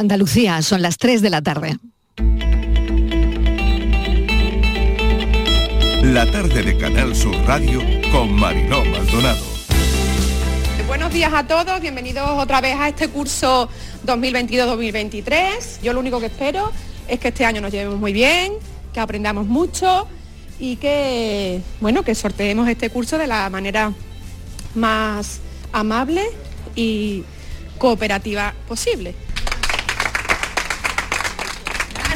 Andalucía, son las 3 de la tarde. La tarde de Canal Sur Radio con Mariló Maldonado. Buenos días a todos, bienvenidos otra vez a este curso 2022-2023. Yo lo único que espero es que este año nos llevemos muy bien, que aprendamos mucho y que, bueno, que sorteemos este curso de la manera más amable y cooperativa posible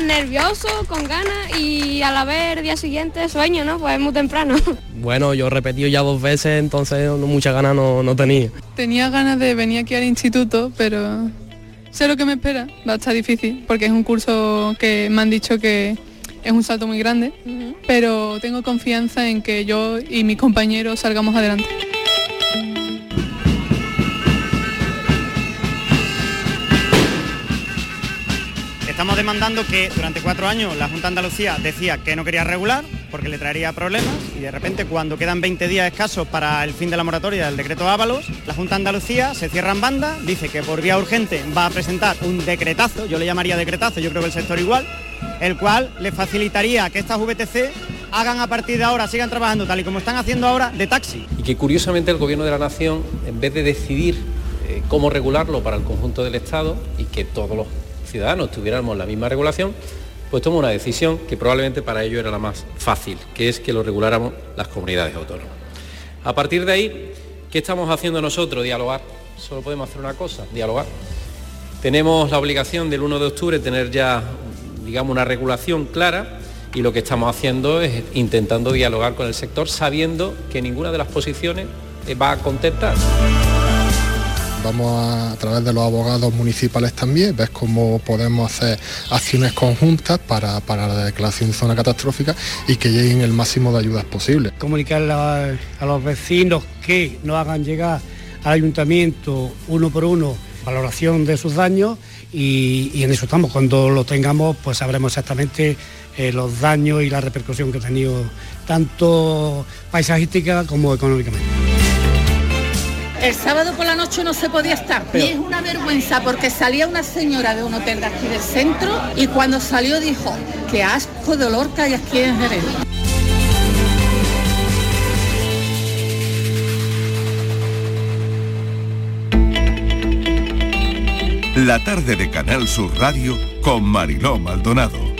nervioso, con ganas y a la vez el día siguiente sueño, ¿no? Pues es muy temprano. Bueno, yo he repetido ya dos veces, entonces no, muchas ganas no, no tenía. Tenía ganas de venir aquí al instituto, pero sé lo que me espera. Va a estar difícil, porque es un curso que me han dicho que es un salto muy grande, pero tengo confianza en que yo y mis compañeros salgamos adelante. Estamos demandando que durante cuatro años la Junta de Andalucía decía que no quería regular porque le traería problemas y de repente cuando quedan 20 días escasos para el fin de la moratoria del decreto Ábalos, la Junta de Andalucía se cierra en banda, dice que por vía urgente va a presentar un decretazo, yo le llamaría decretazo, yo creo que el sector igual, el cual le facilitaría que estas VTC hagan a partir de ahora, sigan trabajando tal y como están haciendo ahora, de taxi. Y que curiosamente el Gobierno de la Nación, en vez de decidir eh, cómo regularlo para el conjunto del Estado y que todos los ciudadanos tuviéramos la misma regulación, pues toma una decisión que probablemente para ello era la más fácil, que es que lo reguláramos las comunidades autónomas. A partir de ahí, ¿qué estamos haciendo nosotros? Dialogar. Solo podemos hacer una cosa, dialogar. Tenemos la obligación del 1 de octubre tener ya, digamos, una regulación clara y lo que estamos haciendo es intentando dialogar con el sector sabiendo que ninguna de las posiciones va a contentar vamos a, través de los abogados municipales también, ves cómo podemos hacer acciones conjuntas para, la declaración de zona catastrófica y que lleguen el máximo de ayudas posible. Comunicar a, los vecinos que nos hagan llegar al ayuntamiento uno por uno valoración de sus daños y, en eso estamos. Cuando lo tengamos, pues sabremos exactamente eh, los daños y la repercusión que ha tenido tanto paisajística como económicamente. El sábado por la noche no se podía estar. y es una vergüenza porque salía una señora de un hotel de aquí del centro y cuando salió dijo, qué asco de olor que hay aquí en Jerez. La tarde de Canal Sur Radio con Mariló Maldonado.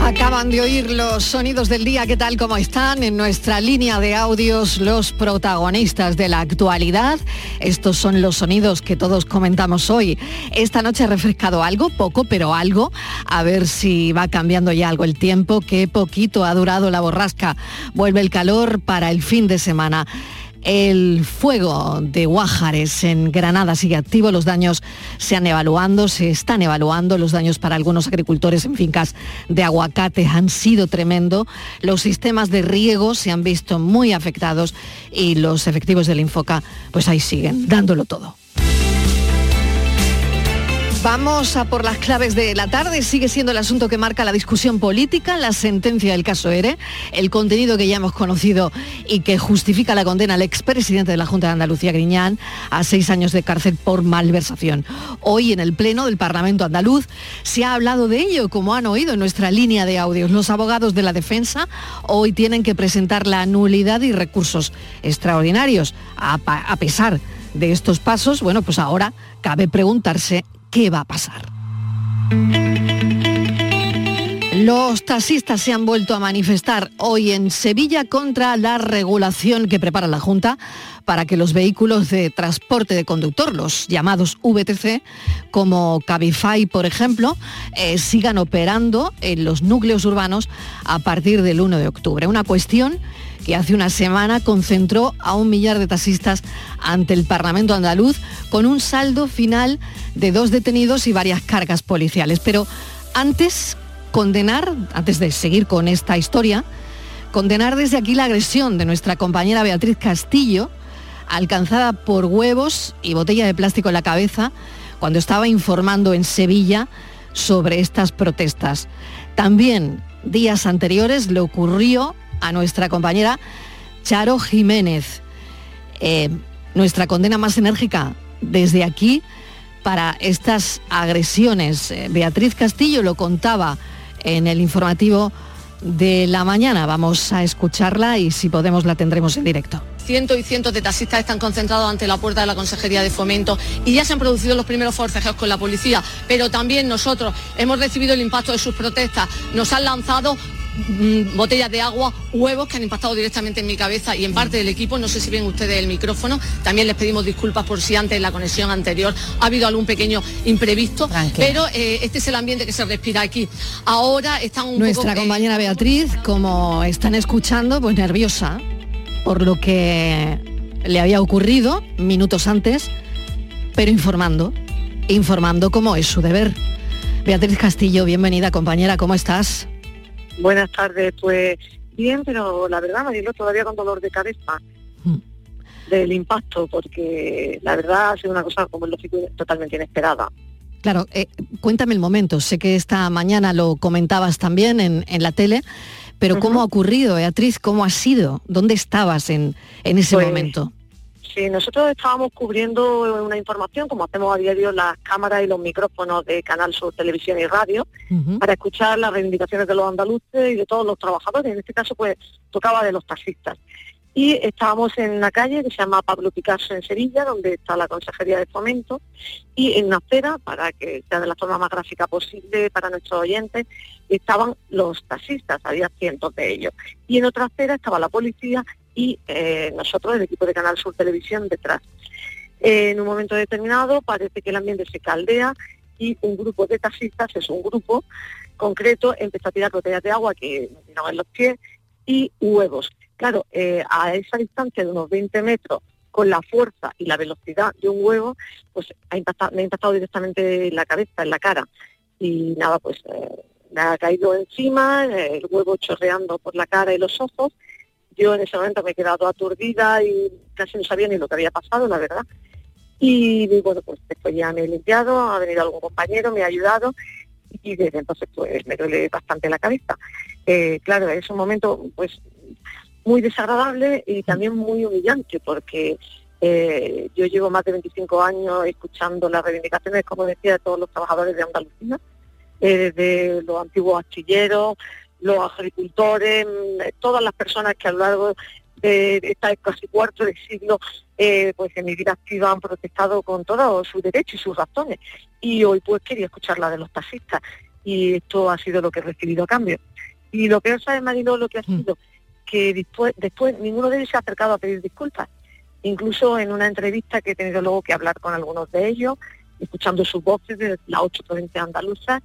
Acaban de oír los sonidos del día, ¿qué tal? ¿Cómo están? En nuestra línea de audios, los protagonistas de la actualidad. Estos son los sonidos que todos comentamos hoy. Esta noche ha refrescado algo, poco, pero algo. A ver si va cambiando ya algo el tiempo, qué poquito ha durado la borrasca. Vuelve el calor para el fin de semana. El fuego de Guájares en Granada sigue activo, los daños se han evaluando, se están evaluando, los daños para algunos agricultores en fincas de aguacate han sido tremendo, los sistemas de riego se han visto muy afectados y los efectivos del Infoca pues ahí siguen dándolo todo. Vamos a por las claves de la tarde. Sigue siendo el asunto que marca la discusión política, la sentencia del caso ERE, el contenido que ya hemos conocido y que justifica la condena al expresidente de la Junta de Andalucía, Griñán, a seis años de cárcel por malversación. Hoy en el Pleno del Parlamento andaluz se ha hablado de ello, como han oído en nuestra línea de audios. Los abogados de la defensa hoy tienen que presentar la nulidad y recursos extraordinarios. A, a pesar de estos pasos, bueno, pues ahora cabe preguntarse qué va a pasar. Los taxistas se han vuelto a manifestar hoy en Sevilla contra la regulación que prepara la Junta para que los vehículos de transporte de conductor, los llamados VTC, como Cabify, por ejemplo, eh, sigan operando en los núcleos urbanos a partir del 1 de octubre. Una cuestión que hace una semana concentró a un millar de taxistas ante el Parlamento andaluz con un saldo final de dos detenidos y varias cargas policiales. Pero antes, condenar, antes de seguir con esta historia, condenar desde aquí la agresión de nuestra compañera Beatriz Castillo, alcanzada por huevos y botella de plástico en la cabeza cuando estaba informando en Sevilla sobre estas protestas. También días anteriores le ocurrió a nuestra compañera Charo Jiménez. Eh, nuestra condena más enérgica desde aquí para estas agresiones. Eh, Beatriz Castillo lo contaba en el informativo de la mañana. Vamos a escucharla y si podemos la tendremos en directo. Cientos y cientos de taxistas están concentrados ante la puerta de la Consejería de Fomento y ya se han producido los primeros forcejeos con la policía, pero también nosotros hemos recibido el impacto de sus protestas. Nos han lanzado botellas de agua, huevos que han impactado directamente en mi cabeza y en parte del equipo, no sé si ven ustedes el micrófono, también les pedimos disculpas por si antes en la conexión anterior ha habido algún pequeño imprevisto, pero eh, este es el ambiente que se respira aquí. Ahora están un Nuestra poco... eh, compañera Beatriz, como están escuchando, pues nerviosa por lo que le había ocurrido minutos antes, pero informando, informando como es su deber. Beatriz Castillo, bienvenida compañera, ¿cómo estás? Buenas tardes, pues bien, pero la verdad me digo todavía con dolor de cabeza del impacto, porque la verdad ha sido una cosa como es lógico totalmente inesperada. Claro, eh, cuéntame el momento, sé que esta mañana lo comentabas también en, en la tele, pero ¿cómo ha ocurrido, Beatriz? ¿Cómo ha sido? ¿Dónde estabas en, en ese Pues, momento? Sí, nosotros estábamos cubriendo una información, como hacemos a diario las cámaras y los micrófonos de Canal Sur Televisión y Radio, para escuchar las reivindicaciones de los andaluces y de todos los trabajadores. En este caso, pues, tocaba de los taxistas. Y estábamos en una calle que se llama Pablo Picasso en Sevilla, donde está la Consejería de Fomento, y en una acera, para que sea de la forma más gráfica posible para nuestros oyentes, estaban los taxistas, había cientos de ellos. Y en otra acera estaba la policía y eh, nosotros, el equipo de Canal Sur Televisión, detrás. Eh, en un momento determinado parece que el ambiente se caldea y un grupo de taxistas, es un grupo concreto, empezó a tirar botellas de agua que me tiraban en los pies y huevos. Claro, eh, a esa distancia de unos 20 metros, con la fuerza y la velocidad de un huevo, pues ha impactado- me ha impactado directamente en la cabeza, en la cara. Y nada, pues me ha caído encima, el huevo chorreando por la cara y los ojos. Yo en ese momento me he quedado aturdida y casi no sabía ni lo que había pasado, la verdad. Y bueno, pues después ya me he limpiado, ha venido algún compañero, me ha ayudado y desde entonces pues me duele bastante la cabeza. Eh, claro, es un momento pues muy desagradable y también muy humillante porque eh, yo llevo más de 25 años escuchando las reivindicaciones, como decía, de todos los trabajadores de Andalucía, eh, de los antiguos astilleros, los agricultores, mm, todas las personas que a lo largo de este casi cuarto de siglo, eh, pues en mi vida activa han protestado con todos sus derechos y sus razones. Y hoy pues quería escuchar la de los taxistas y esto ha sido lo que he recibido a cambio. Y lo peor, ¿sabes, Marilo, lo que ha sido? Que después, después ninguno de ellos se ha acercado a pedir disculpas. Incluso en una entrevista que he tenido luego que hablar con algunos de ellos, escuchando sus voces de las ocho provincias andaluzas,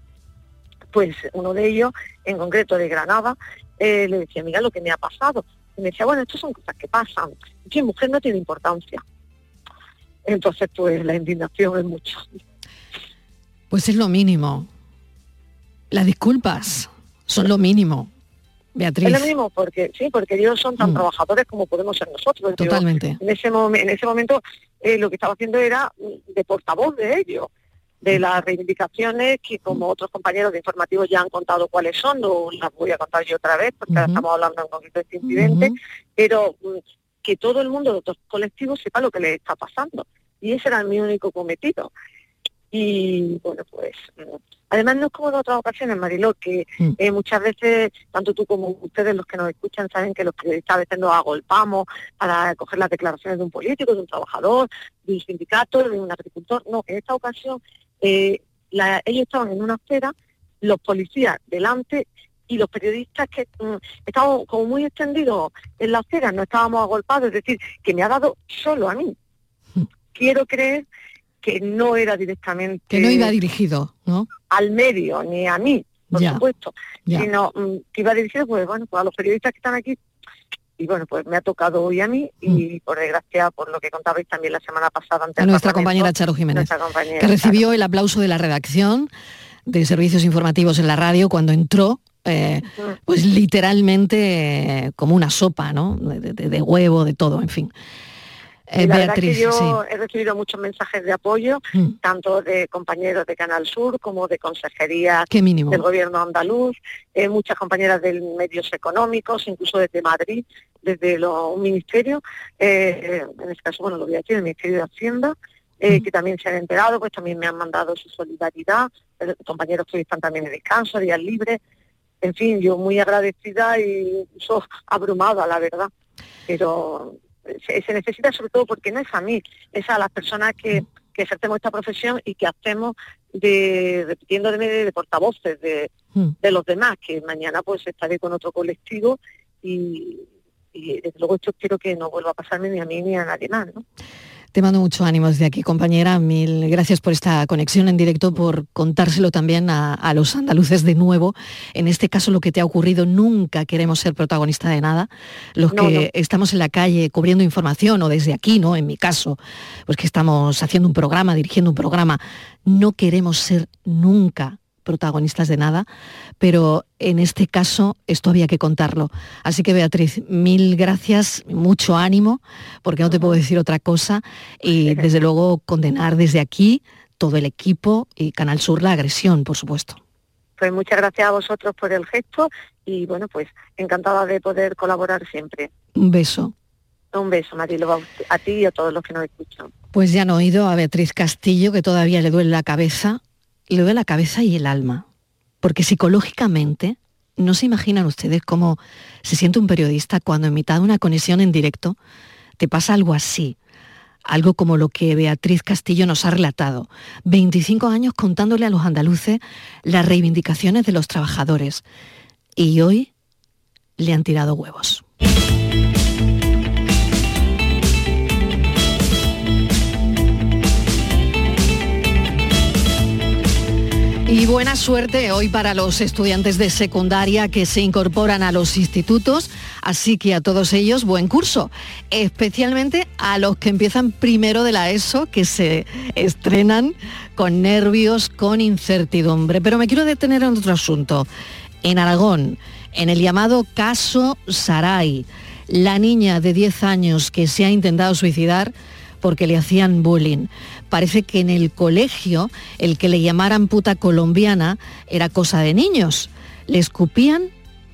pues uno de ellos, en concreto de Granada, eh, le decía, mira lo que me ha pasado. Y me decía, bueno, estas son cosas que pasan. Y mujer no tiene importancia. Entonces, pues la indignación es mucho. Pues es lo mínimo. Las disculpas son lo mínimo, Beatriz. Es lo mismo porque sí, porque ellos son tan trabajadores como podemos ser nosotros. Digo, Totalmente. en ese en ese momento eh, lo que estaba haciendo era mm, de portavoz de ellos, de las reivindicaciones que como otros compañeros de informativos ya han contado cuáles son, no las voy a contar yo otra vez porque ahora estamos hablando en concreto de este incidente, pero mm, que todo el mundo de otros colectivos sepa lo que les está pasando. Y ese era mi único cometido. Y bueno, pues mm, además no es como en otras ocasiones, Mariló, que eh, muchas veces, tanto tú como ustedes los que nos escuchan, saben que los periodistas a veces nos agolpamos para coger las declaraciones de un político, de un trabajador, de un sindicato, de un agricultor. No, en esta ocasión eh, la- ellos estaban en una acera, los policías delante y los periodistas que mm, estábamos como muy extendidos en la acera, no estábamos agolpados, es decir, que me ha dado solo a mí. Quiero creer que no era directamente Que no iba dirigido, ¿no? al medio, ni a mí, por Ya, supuesto, ya. sino mm, que iba dirigido pues bueno, pues a los periodistas que están aquí. Y bueno, pues me ha tocado hoy a mí y por desgracia, por lo que contabais también la semana pasada ante Mm. A nuestra compañera Charo Jiménez, compañera, que recibió el aplauso de la redacción de servicios informativos en la radio cuando entró, eh, pues literalmente eh, como una sopa, ¿no? De, de- de huevo, de todo, en fin. Eh, la verdad Beatriz, que yo sí. he recibido muchos mensajes de apoyo, Mm. tanto de compañeros de Canal Sur como de consejerías del gobierno andaluz, eh, muchas compañeras de medios económicos, incluso desde Madrid, desde los ministerios, eh, en este caso, bueno, lo voy a decir, el Ministerio de Hacienda, eh, que también se han enterado, pues también me han mandado su solidaridad, compañeros que están también en descanso, días libres, en fin, yo muy agradecida y incluso abrumada, la verdad. Pero se, necesita sobre todo porque no es a mí, es a las personas que, que ejercemos esta profesión y que hacemos de, repitiendo de, de portavoces de, hmm. de los demás, que mañana pues estaré con otro colectivo y, y desde luego esto quiero que no vuelva a pasarme ni a mí ni a nadie más, ¿no? Te mando mucho ánimo desde aquí, compañera. Mil gracias por esta conexión en directo, por contárselo también a, los andaluces de nuevo. En este caso, lo que te ha ocurrido, nunca queremos ser protagonista de nada. Los que estamos en la calle cubriendo información o desde aquí, ¿no? En mi caso, pues que estamos haciendo un programa, dirigiendo un programa, no queremos ser nunca protagonistas de nada, pero en este caso esto había que contarlo. Así que Beatriz, mil gracias, mucho ánimo, porque no te puedo decir otra cosa, y desde luego condenar desde aquí todo el equipo y Canal Sur la agresión, por supuesto. Pues muchas gracias a vosotros por el gesto y bueno, pues encantada de poder colaborar siempre. Un beso. Un beso, Marilo, a ti y a todos los que nos escuchan. Pues ya han oído a Beatriz Castillo, que todavía le duele la cabeza, le duele la cabeza y el alma, porque psicológicamente no se imaginan ustedes cómo se siente un periodista cuando en mitad de una conexión en directo te pasa algo así, algo como lo que Beatriz Castillo nos ha relatado, 25 años contándole a los andaluces las reivindicaciones de los trabajadores y hoy le han tirado huevos. Y buena suerte hoy para los estudiantes de secundaria que se incorporan a los institutos, así que a todos ellos buen curso, especialmente a los que empiezan primero de la ESO, que se estrenan con nervios, con incertidumbre. Pero me quiero detener en otro asunto. En Aragón, en el llamado caso Saray, la niña de 10 años que se ha intentado suicidar porque le hacían bullying parece que en el colegio el que le llamaran puta colombiana era cosa de niños. Le escupían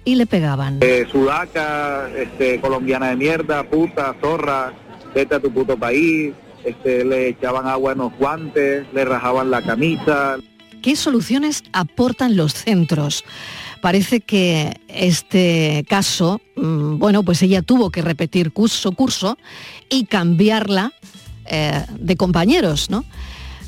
y le pegaban. Eh, sudaca, este, colombiana de mierda, puta, zorra, vete a tu puto país, este, le echaban agua en los guantes, le rajaban la camisa. ¿Qué soluciones aportan los centros? Parece que este caso, mm, bueno, pues ella tuvo que repetir curso, curso y cambiarla eh, de compañeros, ¿no?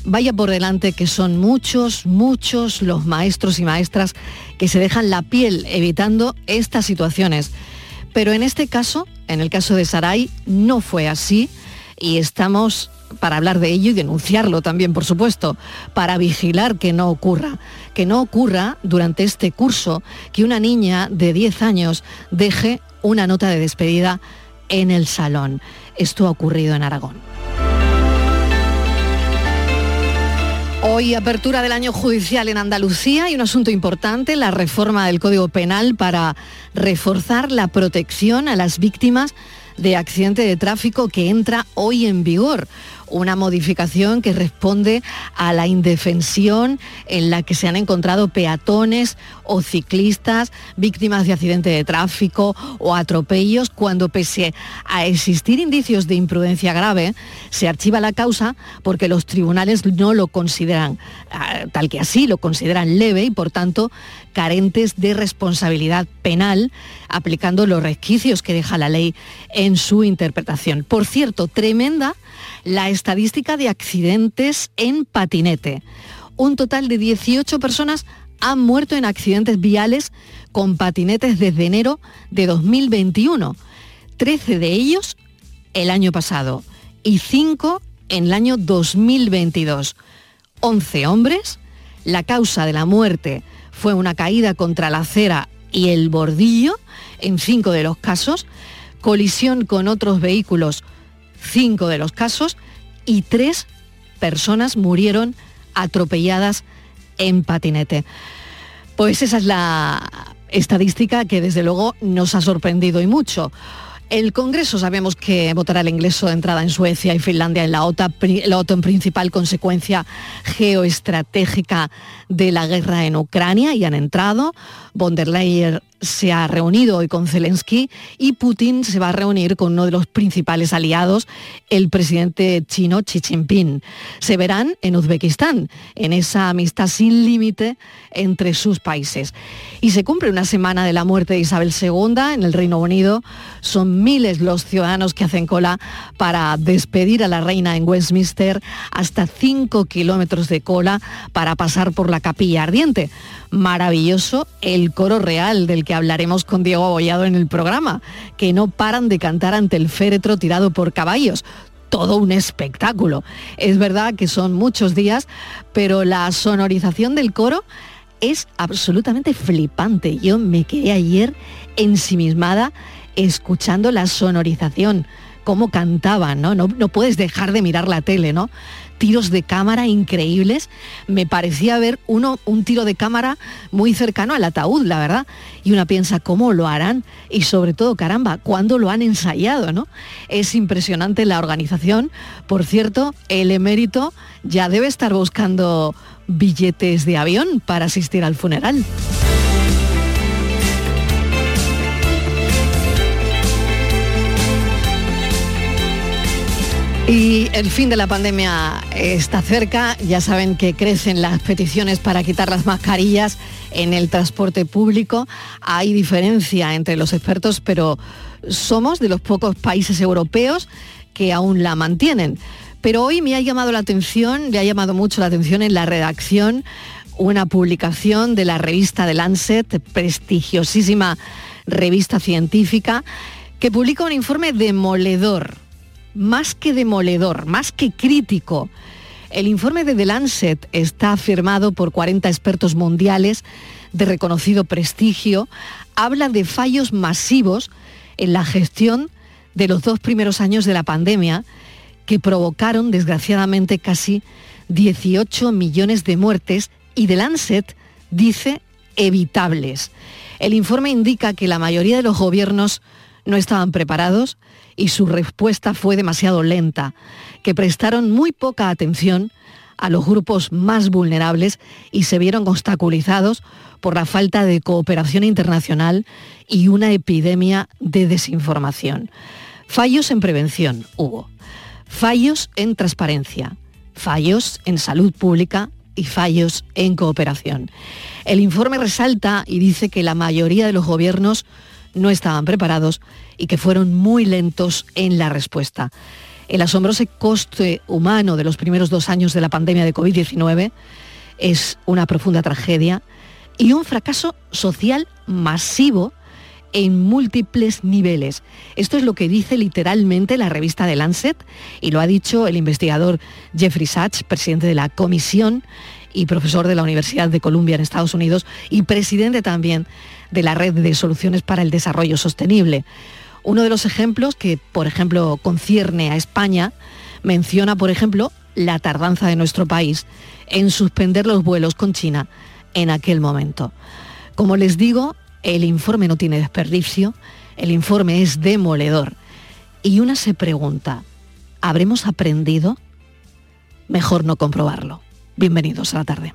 Vaya por delante que son muchos, muchos los maestros y maestras que se dejan la piel evitando estas situaciones. Pero en este caso, en el caso de Saray, no fue así y estamos para hablar de ello y denunciarlo también, por supuesto, para vigilar que no ocurra, que no ocurra durante este curso que una niña de 10 años deje una nota de despedida en el salón. Esto ha ocurrido en Aragón. Hoy apertura del año judicial en Andalucía y un asunto importante, la reforma del Código Penal para reforzar la protección a las víctimas de accidente de tráfico que entra hoy en vigor una modificación que responde a la indefensión en la que se han encontrado peatones o ciclistas víctimas de accidente de tráfico o atropellos cuando pese a existir indicios de imprudencia grave, se archiva la causa porque los tribunales no lo consideran ah, tal que así, lo consideran leve y por tanto carentes de responsabilidad penal, aplicando los resquicios que deja la ley en su interpretación. Por cierto, tremenda la estadística de accidentes en patinete. Un total de 18 personas han muerto en accidentes viales con patinetes desde enero de 2021. 13 de ellos el año pasado y 5 en el año 2022. 11 hombres. La causa de la muerte fue una caída contra la acera y el bordillo en 5 de los casos, colisión con otros vehículos cinco de los casos y tres personas murieron atropelladas en patinete. Pues esa es la estadística que desde luego nos ha sorprendido y mucho. El Congreso sabemos que votará el ingreso de entrada en Suecia y Finlandia en la OTAN, la OTAN principal consecuencia geoestratégica de la guerra en Ucrania y han entrado. Von der Leyen se ha reunido hoy con Zelensky y Putin se va a reunir con uno de los principales aliados, el presidente chino Xi Jinping. Se verán en Uzbekistán, en esa amistad sin límite entre sus países. Y se cumple una semana de la muerte de Isabel II en el Reino Unido. Son miles los ciudadanos que hacen cola para despedir a la reina en Westminster, hasta cinco kilómetros de cola para pasar por la capilla ardiente maravilloso el coro real del que hablaremos con Diego Abollado en el programa, que no paran de cantar ante el féretro tirado por caballos. Todo un espectáculo. Es verdad que son muchos días, pero la sonorización del coro es absolutamente flipante. Yo me quedé ayer ensimismada escuchando la sonorización, cómo cantaban, ¿no? ¿no? No puedes dejar de mirar la tele, ¿no? Tiros de cámara increíbles. Me parecía ver uno, un tiro de cámara muy cercano al ataúd, la verdad. Y una piensa, ¿cómo lo harán? Y sobre todo, caramba, ¿cuándo lo han ensayado? ¿no? Es impresionante la organización. Por cierto, el emérito ya debe estar buscando billetes de avión para asistir al funeral. Y el fin de la pandemia está cerca, ya saben que crecen las peticiones para quitar las mascarillas en el transporte público. Hay diferencia entre los expertos, pero somos de los pocos países europeos que aún la mantienen. Pero hoy me ha llamado la atención, le ha llamado mucho la atención en la redacción una publicación de la revista The Lancet, prestigiosísima revista científica, que publica un informe demoledor más que demoledor, más que crítico. El informe de The Lancet está firmado por 40 expertos mundiales de reconocido prestigio. Habla de fallos masivos en la gestión de los dos primeros años de la pandemia que provocaron desgraciadamente casi 18 millones de muertes y The Lancet dice evitables. El informe indica que la mayoría de los gobiernos no estaban preparados y su respuesta fue demasiado lenta, que prestaron muy poca atención a los grupos más vulnerables y se vieron obstaculizados por la falta de cooperación internacional y una epidemia de desinformación. Fallos en prevención hubo, fallos en transparencia, fallos en salud pública y fallos en cooperación. El informe resalta y dice que la mayoría de los gobiernos no estaban preparados y que fueron muy lentos en la respuesta. El asombroso coste humano de los primeros dos años de la pandemia de COVID-19 es una profunda tragedia y un fracaso social masivo en múltiples niveles. Esto es lo que dice literalmente la revista The Lancet y lo ha dicho el investigador Jeffrey Sachs, presidente de la comisión y profesor de la Universidad de Columbia en Estados Unidos y presidente también de la Red de Soluciones para el Desarrollo Sostenible. Uno de los ejemplos que, por ejemplo, concierne a España, menciona, por ejemplo, la tardanza de nuestro país en suspender los vuelos con China en aquel momento. Como les digo, el informe no tiene desperdicio, el informe es demoledor. Y una se pregunta, ¿habremos aprendido? Mejor no comprobarlo. Bienvenidos a la tarde.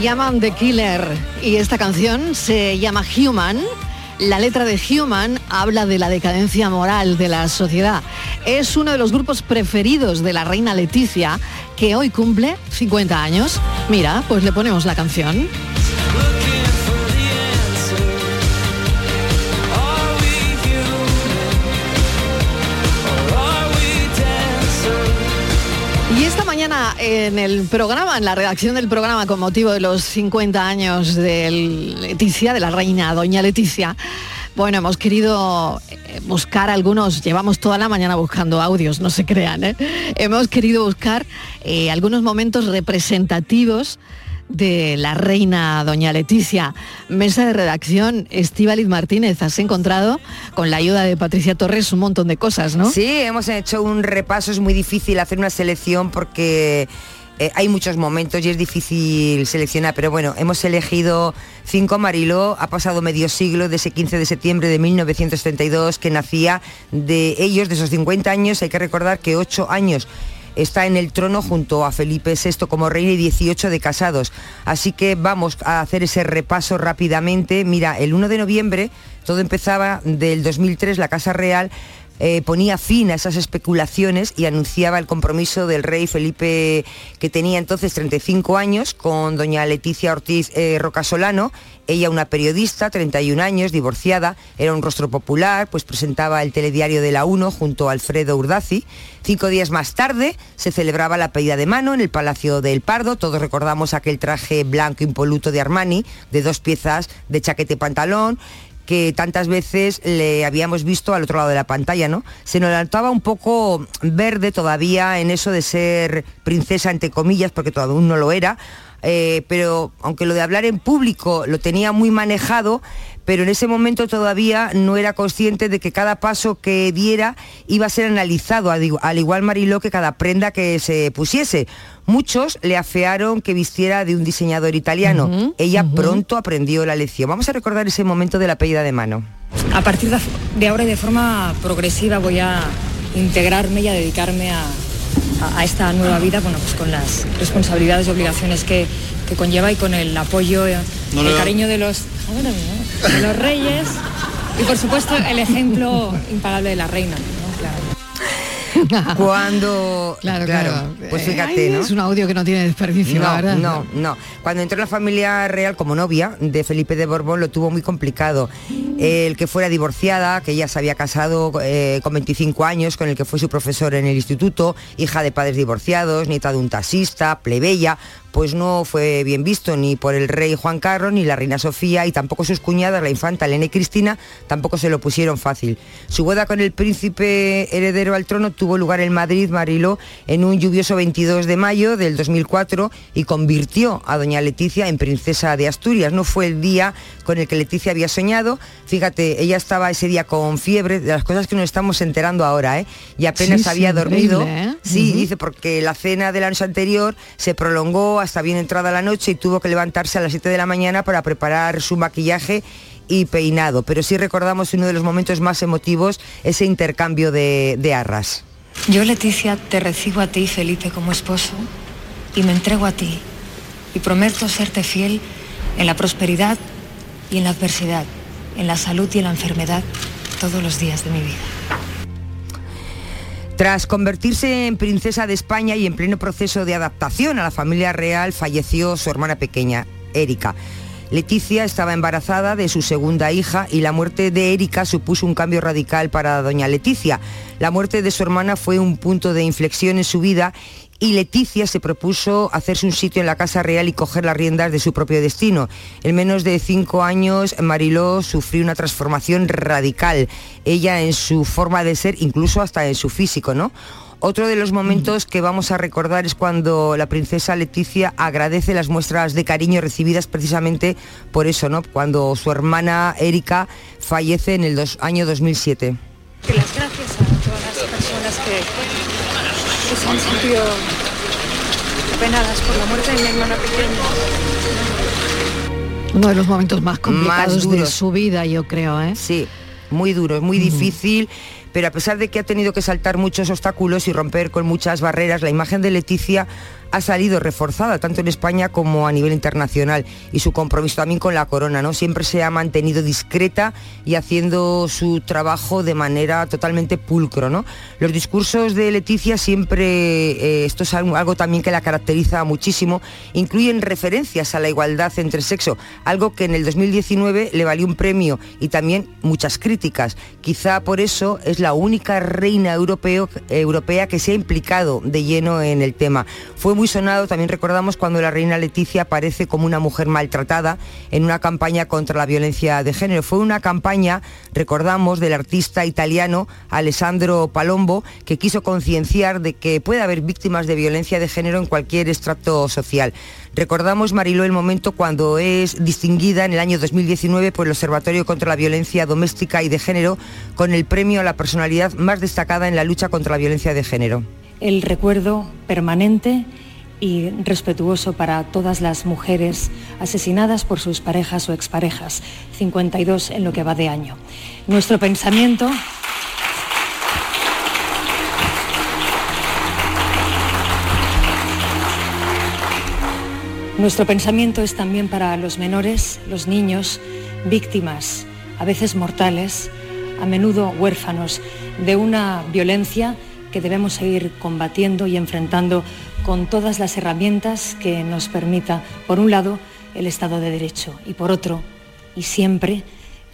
Llaman The Killer y esta canción se llama Human. La letra de Human habla de la decadencia moral de la sociedad. Es uno de los grupos preferidos de la reina Leticia, que hoy cumple 50 años. Mira, pues le ponemos la canción. En el programa, en la redacción del programa con motivo de los 50 años de Leticia, de la reina doña Leticia, bueno, hemos querido eh, buscar algunos, llevamos toda la mañana buscando audios, no se crean, ¿eh? hemos querido buscar eh, algunos momentos representativos de la reina doña Leticia. Mesa de redacción, Estíbaliz Martínez, has encontrado con la ayuda de Patricia Torres un montón de cosas, ¿no? Sí, hemos hecho un repaso, es muy difícil hacer una selección porque eh, hay muchos momentos y es difícil seleccionar, pero bueno, hemos elegido cinco. Mariló ha pasado medio siglo, de ese 15 de septiembre de 1932, que nacía de ellos, de esos 50 años. Hay que recordar que ocho años está en el trono junto a Felipe VI como rey y 18 de casados. Así que vamos a hacer ese repaso rápidamente. Mira, el 1 de noviembre todo empezaba del 2003, la Casa Real eh, ponía fin a esas especulaciones y anunciaba el compromiso del rey Felipe, que tenía entonces 35 años, con doña Leticia Ortiz eh, Rocasolano, ella una periodista, 31 años, divorciada, era un rostro popular, pues presentaba el telediario de la 1 junto a Alfredo Urdazi. Cinco días más tarde se celebraba la pedida de mano en el Palacio del Pardo. Todos recordamos aquel traje blanco impoluto de Armani, de dos piezas de chaquete y pantalón, que tantas veces le habíamos visto al otro lado de la pantalla, ¿no? Se nos notaba un poco verde todavía en eso de ser princesa, entre comillas, porque todavía aún no lo era, eh, pero aunque lo de hablar en público lo tenía muy manejado, pero en ese momento todavía no era consciente de que cada paso que diera iba a ser analizado, al igual Mariló que cada prenda que se pusiese. Muchos le afearon que vistiera de un diseñador italiano. Ella pronto aprendió la lección. Vamos a recordar ese momento de la pedida de mano. A partir de ahora y de forma progresiva voy a integrarme y a dedicarme a, a, esta nueva vida, bueno, pues con las responsabilidades y obligaciones que, que conlleva y con el apoyo, el cariño de los, de los reyes y por supuesto el ejemplo impagable de la reina. ¿no? Claro. Cuando, Claro, claro. pues Eh, fíjate, ay, ¿no? Es un audio que no tiene desperdicio, la No, verdad. no, no. Cuando entró en la familia real como novia de Felipe de Borbón lo tuvo muy complicado. El que fuera divorciada, que ella se había casado eh, con 25 años, con el que fue su profesor en el instituto, hija de padres divorciados, nieta de un taxista, plebeya, pues no fue bien visto ni por el rey Juan Carlos ni la reina Sofía y tampoco sus cuñadas, la infanta Elena y Cristina, tampoco se lo pusieron fácil. Su boda con el príncipe heredero al trono tuvo lugar en Madrid, Mariló, en un lluvioso 22 de mayo del 2004 y convirtió a doña Leticia en princesa de Asturias. No fue el día con el que Leticia había soñado. Fíjate, ella estaba ese día con fiebre, de las cosas que nos estamos enterando ahora, ¿eh? Y apenas Sí, sí, había dormido. ¿eh? Sí, dice, porque la cena de la noche anterior se prolongó hasta bien entrada la noche y tuvo que levantarse a las 7 de la mañana para preparar su maquillaje y peinado. Pero sí recordamos uno de los momentos más emotivos, ese intercambio de, de arras. Yo, Leticia, te recibo a ti, Felipe, como esposo y me entrego a ti y prometo serte fiel en la prosperidad y en la adversidad, en la salud y en la enfermedad, todos los días de mi vida. Tras convertirse en princesa de España y en pleno proceso de adaptación a la familia real, falleció su hermana pequeña, Erika. Leticia estaba embarazada de su segunda hija y la muerte de Erika supuso un cambio radical para doña Leticia. La muerte de su hermana fue un punto de inflexión en su vida y Leticia se propuso hacerse un sitio en la Casa Real y coger las riendas de su propio destino. En menos de cinco años, Mariló sufrió una transformación radical. Ella en su forma de ser, incluso hasta en su físico, ¿no? Otro de los momentos que vamos a recordar es cuando la princesa Leticia agradece las muestras de cariño recibidas precisamente por eso, ¿no? Cuando su hermana Erika fallece en el año 2007. Que las gracias a todas las personas que, que se han sentido apenadas por la muerte de mi hermana pequeña. Uno de los momentos más complicados de su vida, yo creo, ¿eh? Sí, muy duro, muy difícil, pero a pesar de que ha tenido que saltar muchos obstáculos y romper con muchas barreras, la imagen de Leticia ha salido reforzada tanto en España como a nivel internacional y su compromiso también con la corona, ¿no? Siempre se ha mantenido discreta y haciendo su trabajo de manera totalmente pulcro, ¿no? Los discursos de Leticia siempre, eh, esto es algo, también que la caracteriza muchísimo, incluyen referencias a la igualdad entre sexo, algo que en el 2019 le valió un premio y también muchas críticas. Quizá por eso es la única reina europeo, europea que se ha implicado de lleno en el tema. Fue muy sonado, también recordamos cuando la reina Leticia aparece como una mujer maltratada en una campaña contra la violencia de género. Fue una campaña, recordamos, del artista italiano Alessandro Palombo, que quiso concienciar de que puede haber víctimas de violencia de género en cualquier estrato social. Recordamos, Mariló, el momento cuando es distinguida en el año 2019 por el Observatorio contra la Violencia Doméstica y de Género con el premio a la personalidad más destacada en la lucha contra la violencia de género. El recuerdo permanente y respetuoso para todas las mujeres asesinadas por sus parejas o exparejas, 52 en lo que va de año. Nuestro pensamiento Nuestro pensamiento es también para los menores, los niños, víctimas, a veces mortales, a menudo huérfanos, de una violencia que debemos seguir combatiendo y enfrentando con todas las herramientas que nos permita, por un lado, el Estado de Derecho y por otro, y siempre,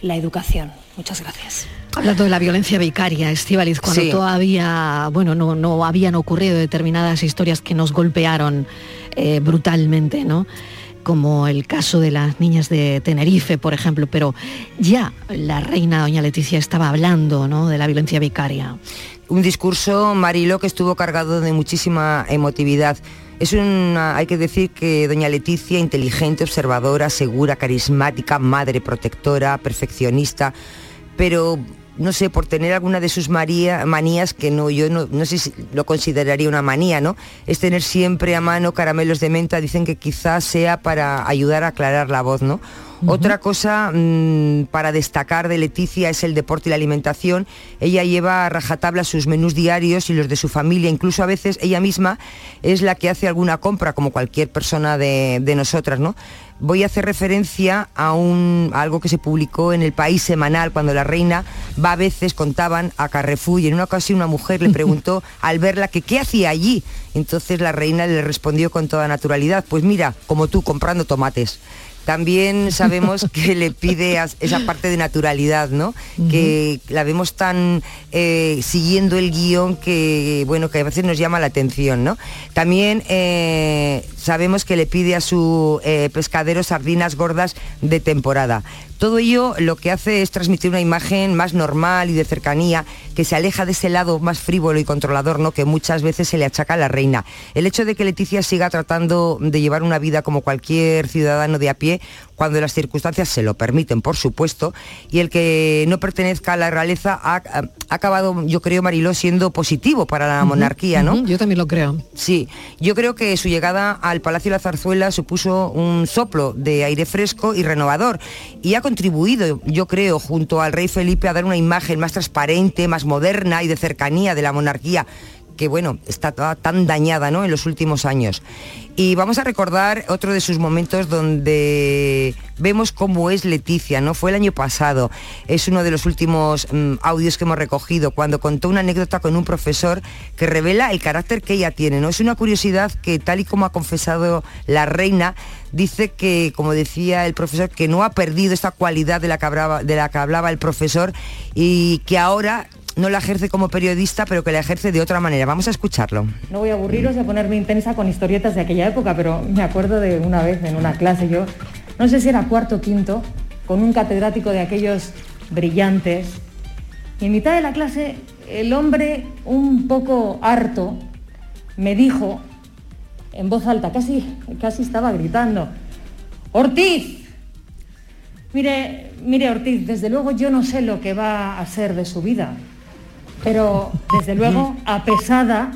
la educación. Muchas gracias. Hablando de la violencia vicaria, Estivaliz, cuando Sí. todavía, bueno, no, no habían ocurrido determinadas historias que nos golpearon eh, brutalmente, ¿no? Como el caso de las niñas de Tenerife, por ejemplo, pero ya la reina doña Leticia estaba hablando, ¿no? De la violencia vicaria. Un discurso, Marilo, que estuvo cargado de muchísima emotividad. Es una, hay que decir que doña Leticia, inteligente, observadora, segura, carismática, madre protectora, perfeccionista, pero no sé, por tener alguna de sus maría- manías, que no, yo no, no sé si lo consideraría una manía, ¿no? Es tener siempre a mano caramelos de menta, dicen que quizás sea para ayudar a aclarar la voz, ¿no? Otra cosa mm, para destacar de Leticia es el deporte y la alimentación. Ella lleva a rajatabla sus menús diarios y los de su familia. Incluso a veces ella misma es la que hace alguna compra, como cualquier persona de, de nosotras, ¿no? Voy a hacer referencia a, un, a algo que se publicó en el País Semanal, cuando la reina va a veces, contaban, a Carrefour y en una ocasión una mujer le preguntó al verla que qué hacía allí. Entonces la reina le respondió con toda naturalidad, pues mira, como tú, comprando tomates. También sabemos que le pide esa parte de naturalidad, ¿no? Que la vemos tan eh, siguiendo el guion que, bueno, que a veces nos llama la atención, ¿no? También eh, sabemos que le pide a su eh, pescadero sardinas gordas de temporada. Todo ello lo que hace es transmitir una imagen más normal y de cercanía, que se aleja de ese lado más frívolo y controlador, ¿no? Que muchas veces se le achaca a la reina. El hecho de que Leticia siga tratando de llevar una vida como cualquier ciudadano de a pie, cuando las circunstancias se lo permiten, por supuesto, y el que no pertenezca a la realeza ha, ha acabado, yo creo, Mariló, siendo positivo para la monarquía, ¿no? Yo también lo creo. Sí, yo creo que su llegada al Palacio de la Zarzuela supuso un soplo de aire fresco y renovador y ha contribuido, yo creo, junto al rey Felipe a dar una imagen más transparente, más moderna y de cercanía de la monarquía que bueno, está tan dañada ¿no? en los últimos años. Y vamos a recordar otro de sus momentos donde vemos cómo es Leticia, ¿no? Fue el año pasado, es uno de los últimos mm, audios que hemos recogido, cuando contó una anécdota con un profesor que revela el carácter que ella tiene, ¿no? Es una curiosidad que tal y como ha confesado la reina, dice que, como decía el profesor, que no ha perdido esta cualidad de la que hablaba, de la que hablaba el profesor y que ahora no la ejerce como periodista, pero que la ejerce de otra manera. Vamos a escucharlo. No voy a aburriros y a ponerme intensa con historietas de aquella época, pero me acuerdo de una vez en una clase, yo no sé si era cuarto o quinto, con un catedrático de aquellos brillantes, y en mitad de la clase el hombre un poco harto me dijo en voz alta, casi, casi estaba gritando, Ortiz, mire, mire Ortiz, desde luego yo no sé lo que va a ser de su vida, pero desde luego apesada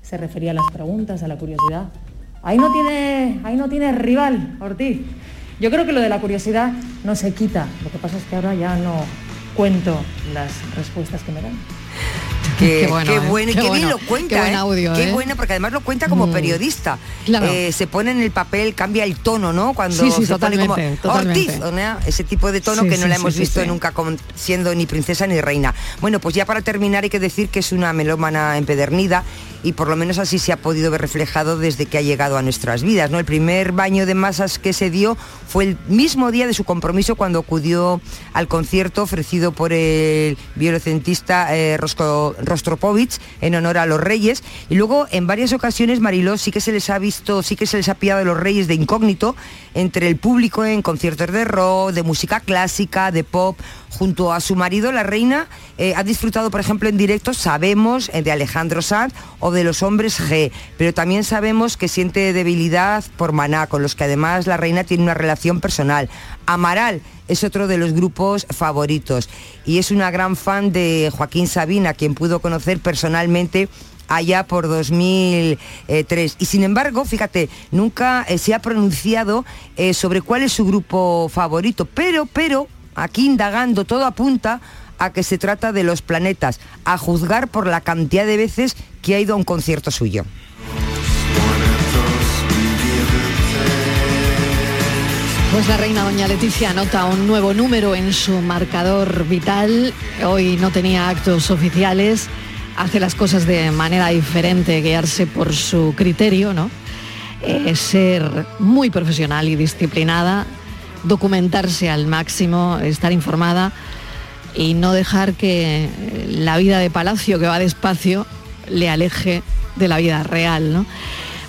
se refería a las preguntas, a la curiosidad. Ahí no tiene, ahí no tiene rival, Ortiz. Yo creo que lo de la curiosidad no se quita. Lo que pasa es que ahora ya no cuento las respuestas que me dan. Qué bueno, ¿eh? bueno y Qué qué, bien lo cuenta. qué buen ¿eh? audio, Qué ¿eh? bueno, porque además lo cuenta como Mm. periodista. Claro. Se pone en el papel, cambia el tono, ¿no? Cuando Sí, sí, se pone como. Ortiz, ¿no? ese tipo de tono Sí, que no la hemos visto nunca como siendo ni princesa ni reina. Bueno, pues ya para terminar hay que decir que es una melómana empedernida y por lo menos así se ha podido ver reflejado desde que ha llegado a nuestras vidas. ¿no? El primer baño de masas que se dio fue el mismo día de su compromiso cuando acudió al concierto ofrecido por el violocentista eh, Rosco- Rostropovich en honor a los reyes. Y luego en varias ocasiones, Mariló, sí que se les ha visto, sí que se les ha pillado a los reyes de incógnito entre el público en conciertos de rock, de música clásica, de pop. Junto a su marido, la reina, eh, ha disfrutado, por ejemplo, en directo, sabemos, eh, de Alejandro Sanz o de los hombres G, pero también sabemos que siente debilidad por Maná, con los que además la reina tiene una relación personal. Amaral es otro de los grupos favoritos y es una gran fan de Joaquín Sabina, quien pudo conocer personalmente allá por 2003. Y sin embargo, fíjate, nunca eh, se ha pronunciado sobre cuál es su grupo favorito, pero, pero, aquí indagando, todo apunta a que se trata de los planetas, a juzgar por la cantidad de veces que ha ido a un concierto suyo. Pues la reina doña Leticia anota un nuevo número en su marcador vital. Hoy no tenía actos oficiales, hace las cosas de manera diferente, guiarse por su criterio, ¿no? Eh, ser muy profesional y disciplinada, documentarse al máximo, estar informada y no dejar que la vida de palacio que va despacio le aleje de la vida real, ¿no?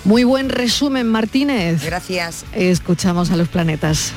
Muy buen resumen, Martínez. Gracias. Escuchamos a los planetas.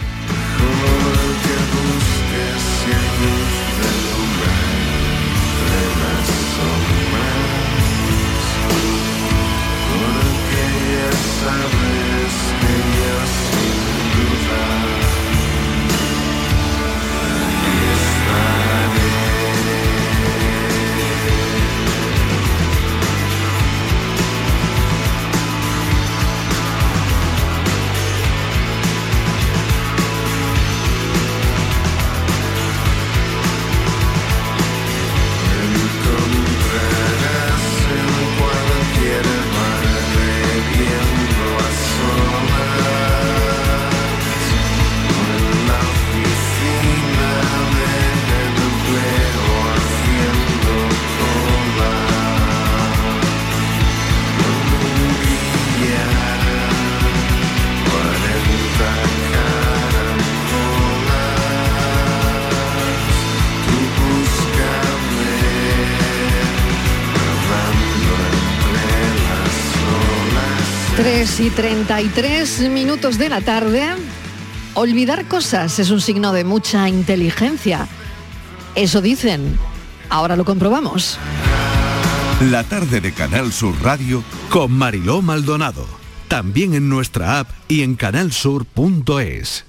Y 33 minutos de la tarde. Olvidar cosas es un signo de mucha inteligencia. Eso dicen. Ahora lo comprobamos. La tarde de Canal Sur Radio con Mariló Maldonado. También en nuestra app y en canalsur.es.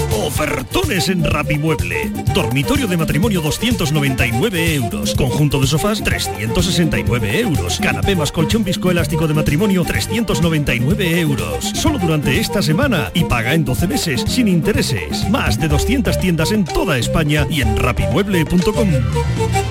Ofertones en Rapimueble. Dormitorio de matrimonio 299 euros. Conjunto de sofás 369 euros. Canapé más colchón viscoelástico de matrimonio 399 euros. Solo durante esta semana y paga en 12 meses sin intereses. Más de 200 tiendas en toda España y en rapimueble.com.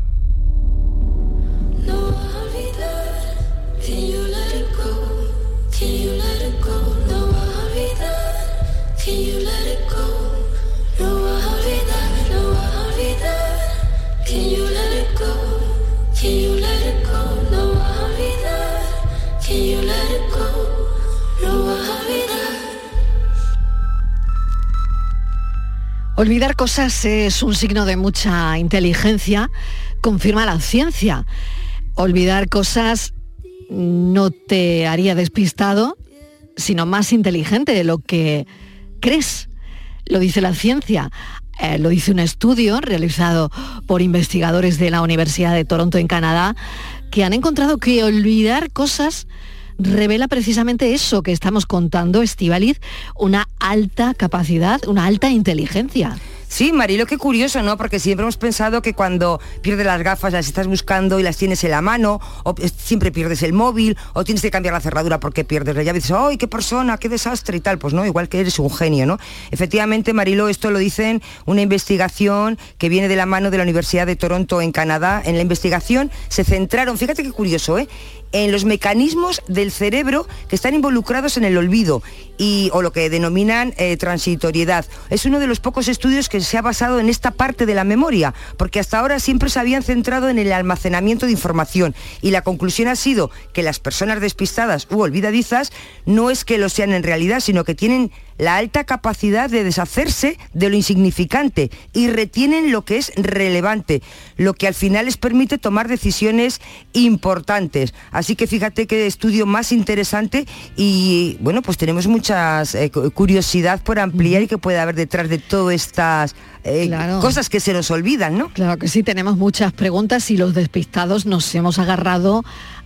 Olvidar cosas es un signo de mucha inteligencia, confirma la ciencia. Olvidar cosas no te haría despistado, sino más inteligente de lo que crees. Lo dice la ciencia. Eh, lo dice un estudio realizado por investigadores de la Universidad de Toronto en Canadá, que han encontrado que olvidar cosas revela precisamente eso que estamos contando, Estivaliz, una alta capacidad, una alta inteligencia. Sí, Marilo, qué curioso, ¿no? Porque siempre hemos pensado que cuando pierdes las gafas las estás buscando y las tienes en la mano, o siempre pierdes el móvil, o tienes que cambiar la cerradura porque pierdes la llave y dices, ¡ay, qué persona, qué desastre y tal! Pues no, igual que eres un genio, ¿no? Efectivamente, Marilo, esto lo dicen una investigación que viene de la mano de la Universidad de Toronto en Canadá. En la investigación se centraron, fíjate qué curioso, ¿eh? En los mecanismos del cerebro que están involucrados en el olvido y, o lo que denominan eh, transitoriedad. Es uno de los pocos estudios que se ha basado en esta parte de la memoria, porque hasta ahora siempre se habían centrado en el almacenamiento de información y la conclusión ha sido que las personas despistadas u olvidadizas no es que lo sean en realidad, sino que tienen la alta capacidad de deshacerse de lo insignificante y retienen lo que es relevante, lo que al final les permite tomar decisiones importantes. Así que fíjate qué estudio más interesante y bueno, pues tenemos muchas eh, cu- curiosidad por ampliar y que puede haber detrás de todas estas eh, cosas que se nos olvidan, ¿no? Claro que sí, tenemos muchas preguntas y los despistados nos hemos agarrado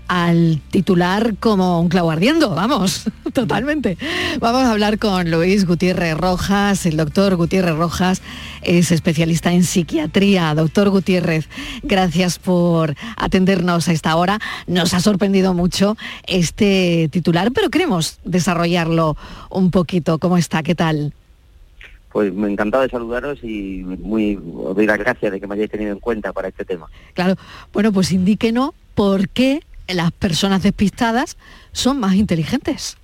al titular como un clavo ardiendo, vamos, totalmente. Vamos a hablar con Luis Gutiérrez Rojas, el doctor Gutiérrez Rojas es especialista en psiquiatría. Doctor Gutiérrez, gracias por atendernos a esta hora. Nos ha sorprendido mucho este titular, pero queremos desarrollarlo un poquito. ¿Cómo está? ¿Qué tal? Pues me encantado de saludaros y muy os doy las gracias de que me hayáis tenido en cuenta para este tema. Claro, bueno, pues indíquenos por qué las personas despistadas son más inteligentes.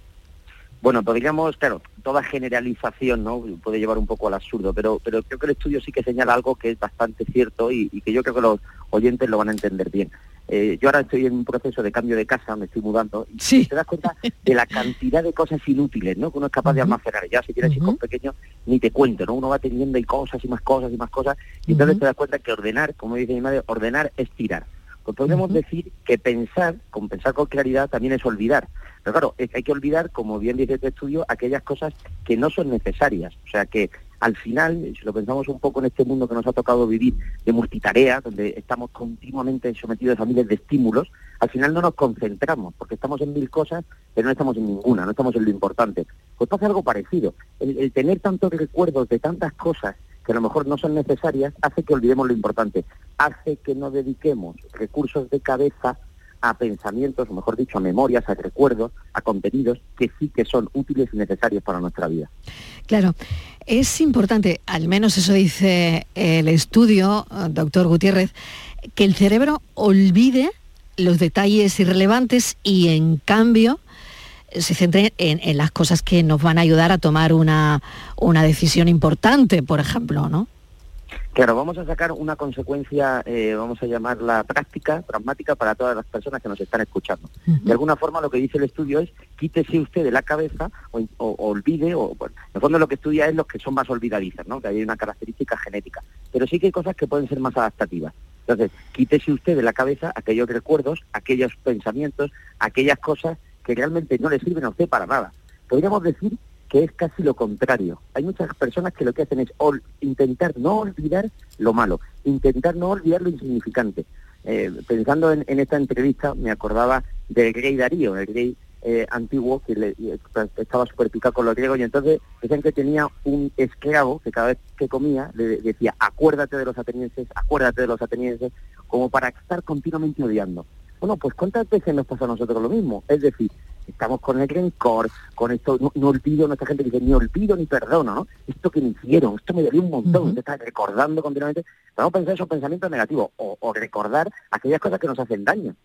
Bueno, podríamos, claro, toda generalización no puede llevar un poco al absurdo, pero, pero creo que el estudio sí que señala algo que es bastante cierto y, y que yo creo que los oyentes lo van a entender bien. Eh, yo ahora estoy en un proceso de cambio de casa, me estoy mudando, y te das cuenta de la cantidad de cosas inútiles ¿no? que uno es capaz de almacenar. Ya si tienes hijos pequeños, ni te cuento, ¿no? Uno va teniendo y cosas y más cosas y más cosas, y entonces te das cuenta que ordenar, como dice mi madre, ordenar es tirar. Pues podemos decir que pensar, con pensar con claridad, también es olvidar. Pero claro, hay que olvidar, como bien dice este estudio, aquellas cosas que no son necesarias. O sea que al final, si lo pensamos un poco en este mundo que nos ha tocado vivir de multitarea, donde estamos continuamente sometidos a miles de estímulos, al final no nos concentramos, porque estamos en mil cosas, pero no estamos en ninguna, no estamos en lo importante. Pues pasa algo parecido. El, el tener tantos recuerdos de tantas cosas a lo mejor no son necesarias, hace que olvidemos lo importante, hace que no dediquemos recursos de cabeza a pensamientos, o mejor dicho, a memorias, a recuerdos, a contenidos que sí que son útiles y necesarios para nuestra vida. Claro, es importante, al menos eso dice el estudio, doctor Gutiérrez, que el cerebro olvide los detalles irrelevantes y en cambio se centre en, en las cosas que nos van a ayudar a tomar una, una decisión importante, por ejemplo, ¿no? Claro, vamos a sacar una consecuencia, eh, vamos a llamarla práctica, pragmática para todas las personas que nos están escuchando. De alguna forma lo que dice el estudio es quítese usted de la cabeza o, olvide, o bueno, en el fondo lo que estudia es los que son más olvidadizos, ¿no? que hay una característica genética. Pero sí que hay cosas que pueden ser más adaptativas. Entonces, quítese usted de la cabeza aquellos recuerdos, aquellos pensamientos, aquellas cosas que realmente no le sirven a usted para nada. Podríamos decir que es casi lo contrario. Hay muchas personas que lo que hacen es intentar no olvidar lo malo, intentar no olvidar lo insignificante. Eh, pensando en, esta entrevista, me acordaba del rey Darío, el rey eh, antiguo, que le- y estaba súper picado con los griegos, y entonces decían que tenía un esclavo que cada vez que comía le decía, acuérdate de los atenienses, acuérdate de los atenienses, como para estar continuamente odiando. Bueno, pues ¿cuántas veces nos pasa a nosotros lo mismo? Es decir, estamos con el rencor, con esto, no, no olvido, nuestra gente dice, ni olvido ni perdono, ¿no? Esto que me hicieron, esto me dolió un montón, usted está recordando continuamente, vamos a pensar esos pensamientos negativos, o, o recordar aquellas cosas que nos hacen daño.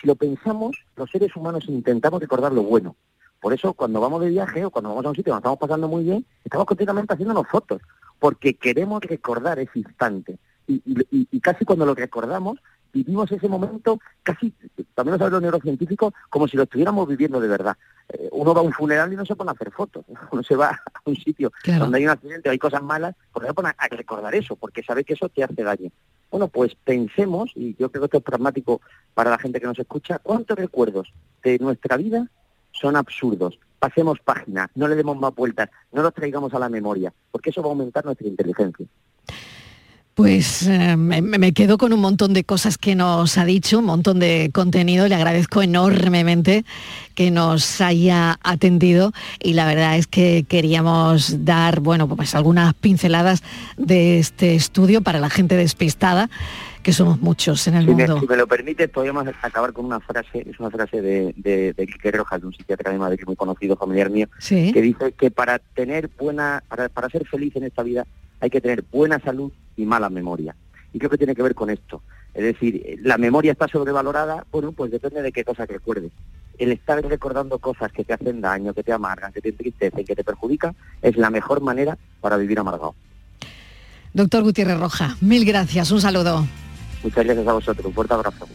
Si lo pensamos, los seres humanos intentamos recordar lo bueno. Por eso, cuando vamos de viaje o cuando vamos a un sitio, nos estamos pasando muy bien, estamos continuamente haciéndonos fotos, porque queremos recordar ese instante. Y, y- y- y casi cuando lo recordamos, vivimos ese momento casi, también lo saben los neurocientíficos, como si lo estuviéramos viviendo de verdad. Eh, uno va a un funeral y no se pone a hacer fotos. Uno se va a un sitio Claro. donde hay un accidente hay cosas malas, porque se pone a recordar eso, porque sabe que eso te hace daño. Bueno, pues pensemos, y yo creo que esto es pragmático para la gente que nos escucha, ¿cuántos recuerdos de nuestra vida son absurdos? Pasemos página, no le demos más vueltas, no los traigamos a la memoria, porque eso va a aumentar nuestra inteligencia. Pues eh, me, me quedo con un montón de cosas que nos ha dicho, un montón de contenido. Le agradezco enormemente que nos haya atendido y la verdad es que queríamos dar, bueno, pues algunas pinceladas de este estudio para la gente despistada, que somos muchos en el Si me, mundo. si me lo permite, podríamos acabar con una frase, es una frase de, de, de Quique Rojas, de un psiquiatra de Madrid muy conocido, familiar mío, Sí. que dice que para tener buena, para, para ser feliz en esta vida hay que tener buena salud y mala memoria. Y creo que tiene que ver con esto. Es decir, la memoria está sobrevalorada, bueno, pues depende de qué cosas recuerdes. El estar recordando cosas que te hacen daño, que te amargan, que te entristecen, que te perjudican, es la mejor manera para vivir amargado. Doctor Gutiérrez Roja, mil gracias, un saludo. Muchas gracias a vosotros. Un fuerte abrazo.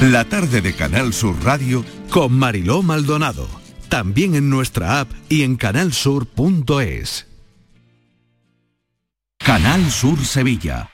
La tarde de Canal Sur Radio con Mariló Maldonado. También en nuestra app y en canalsur.es. Canal Sur Sevilla.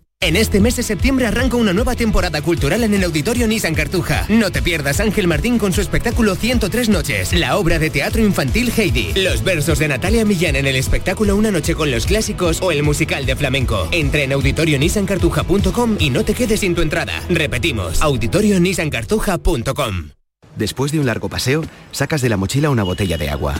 En este mes de septiembre arranca una nueva temporada cultural en el Auditorio Nissan Cartuja. No te pierdas Ángel Martín con su espectáculo 103 noches, la obra de teatro infantil Heidi, los versos de Natalia Millán en el espectáculo Una noche con los clásicos o el musical de flamenco. Entra en auditorionissancartuja.com y no te quedes sin tu entrada. Repetimos, auditorionissancartuja.com. Después de un largo paseo, sacas de la mochila una botella de agua.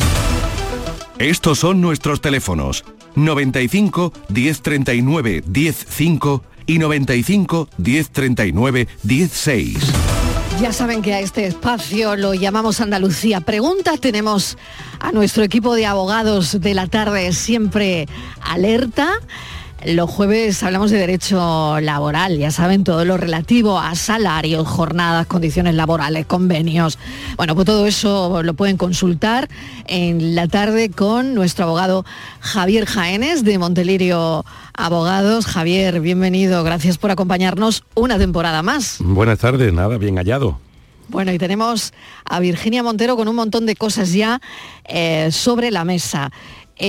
Estos son nuestros teléfonos 95 1039 105 y 95 1039 16. Ya saben que a este espacio lo llamamos Andalucía Pregunta. Tenemos a nuestro equipo de abogados de la tarde siempre alerta. Los jueves hablamos de derecho laboral, ya saben, todo lo relativo a salarios, jornadas, condiciones laborales, convenios. Bueno, pues todo eso lo pueden consultar en la tarde con nuestro abogado Javier Jaénes de Montelirio Abogados. Javier, bienvenido, gracias por acompañarnos una temporada más. Buenas tardes, nada, bien hallado. Bueno, y tenemos a Virginia Montero con un montón de cosas ya eh, sobre la mesa.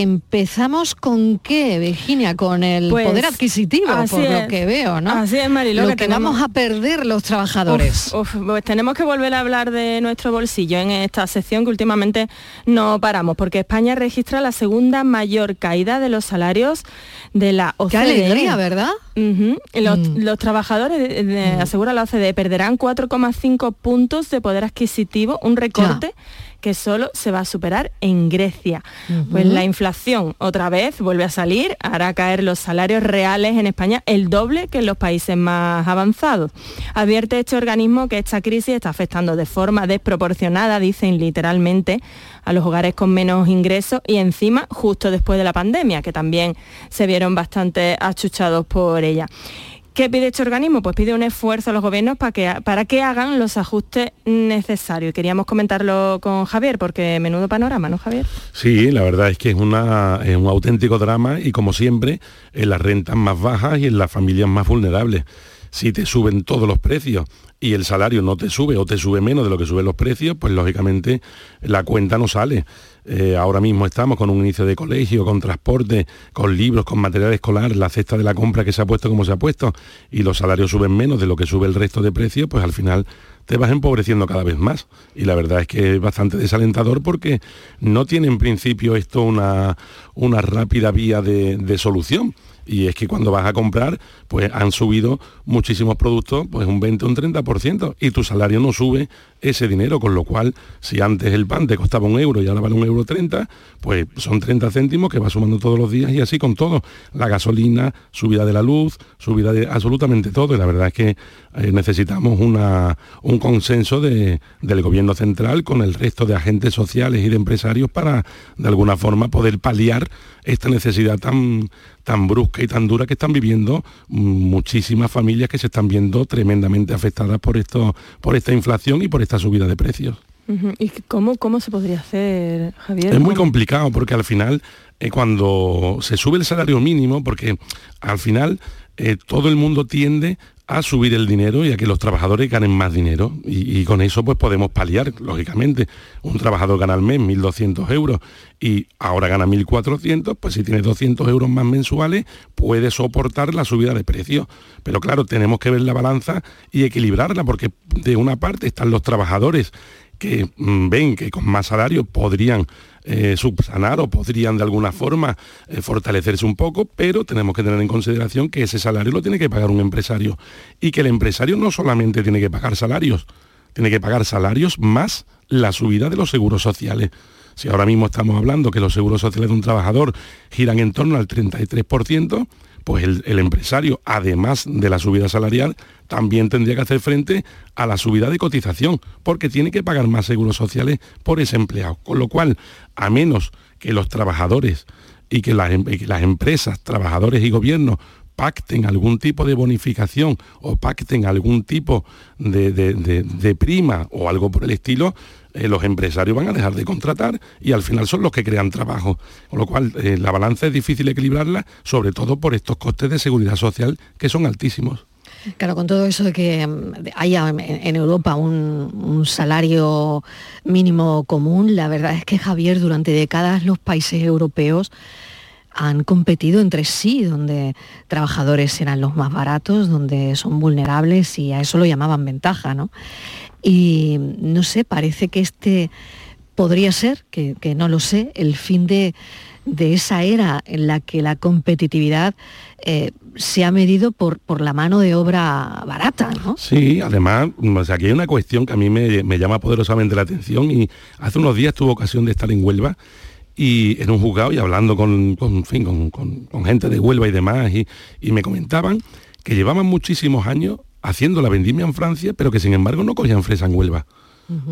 Empezamos con qué, Virginia, con el Pues, poder adquisitivo, así por lo que veo, ¿no? Así es, Mariló, Lo que que, tenemos- vamos a perder los trabajadores. Uf, uf, pues tenemos que volver a hablar de nuestro bolsillo en esta sección que últimamente no paramos, porque España registra la segunda mayor caída de los salarios de la OCDE. Qué alegría, ¿verdad? Ujú. Los, Mm. los trabajadores, de- de- asegura la OCDE, perderán 4,5 puntos de poder adquisitivo, un recorte que solo se va a superar en Grecia. Pues la inflación otra vez vuelve a salir, hará caer los salarios reales en España el doble que en los países más avanzados. Advierte este organismo que esta crisis está afectando de forma desproporcionada, dicen literalmente, a los hogares con menos ingresos y encima justo después de la pandemia, que también se vieron bastante achuchados por ella. ¿Qué pide este organismo? Pues pide un esfuerzo a los gobiernos para que, para que hagan los ajustes necesarios. Y queríamos comentarlo con Javier, porque menudo panorama, ¿no, Javier? Sí, la verdad es que es, una, es un auténtico drama y como siempre, en las rentas más bajas y en las familias más vulnerables. Si te suben todos los precios y el salario no te sube o te sube menos de lo que suben los precios, pues lógicamente la cuenta no sale. Eh, ahora mismo estamos con un inicio de colegio, con transporte, con libros, con material escolar, la cesta de la compra que se ha puesto como se ha puesto y los salarios suben menos de lo que sube el resto de precios, pues al final te vas empobreciendo cada vez más. Y la verdad es que es bastante desalentador porque no tiene en principio esto una, una rápida vía de, de solución. Y es que cuando vas a comprar, pues han subido muchísimos productos, pues un 20 o un 30%, y tu salario no sube ese dinero, con lo cual, si antes el pan te costaba un euro y ahora vale un euro 30, pues son 30 céntimos que va sumando todos los días y así con todo. La gasolina, subida de la luz, subida de absolutamente todo. Y la verdad es que eh, necesitamos una, un consenso de- del gobierno central con el resto de agentes sociales y de empresarios para, de alguna forma, poder paliar esta necesidad tan, tan brusca y tan dura que están viviendo mm, muchísimas familias que se están viendo tremendamente afectadas por esto, por esta inflación y por esta subida de precios. ¿Y cómo, cómo se podría hacer, Javier? Es muy complicado porque al final, eh, cuando se sube el salario mínimo, porque al final eh, todo el mundo tiende a subir el dinero y a que los trabajadores ganen más dinero. Y, con eso pues podemos paliar, lógicamente. Un trabajador gana al mes 1.200 euros y ahora gana 1.400, pues si tiene 200 euros más mensuales puede soportar la subida de precios. Pero claro, tenemos que ver la balanza y equilibrarla porque de una parte están los trabajadores que mm, ven que con más salario podrían eh, subsanar o podrían de alguna forma eh, fortalecerse un poco, pero tenemos que tener en consideración que ese salario lo tiene que pagar un empresario y que el empresario no solamente tiene que pagar salarios, tiene que pagar salarios más la subida de los seguros sociales. Si ahora mismo estamos hablando que los seguros sociales de un trabajador giran en torno al 33%, pues el, el empresario, además de la subida salarial, también tendría que hacer frente a la subida de cotización, porque tiene que pagar más seguros sociales por ese empleado. Con lo cual, a menos que los trabajadores y que las, em- empresas, trabajadores y gobiernos pacten algún tipo de bonificación o pacten algún tipo de prima o algo por el estilo, eh, los empresarios van a dejar de contratar y al final son los que crean trabajo. Con lo cual, eh, la balanza es difícil equilibrarla, sobre todo por estos costes de seguridad social que son altísimos. Claro, con todo eso de que mm, haya en- Europa un, salario mínimo común, la verdad es que Javier, durante décadas los países europeos han competido entre sí, donde trabajadores eran los más baratos, donde son vulnerables y a eso lo llamaban ventaja, ¿no? Y no sé, parece que este podría ser, que no lo sé, el fin de, de esa era en la que la competitividad eh, se ha medido por, por la mano de obra barata, ¿no? Sí, además, mm, o sea, aquí hay una cuestión que a mí me, me llama poderosamente la atención y hace unos días tuve ocasión de estar en Huelva y en un juzgado y hablando con, con, en fin, con, con- con gente de Huelva y demás y, y me comentaban que llevaban muchísimos años haciendo la vendimia en Francia, pero que sin embargo no cogían fresa en Huelva.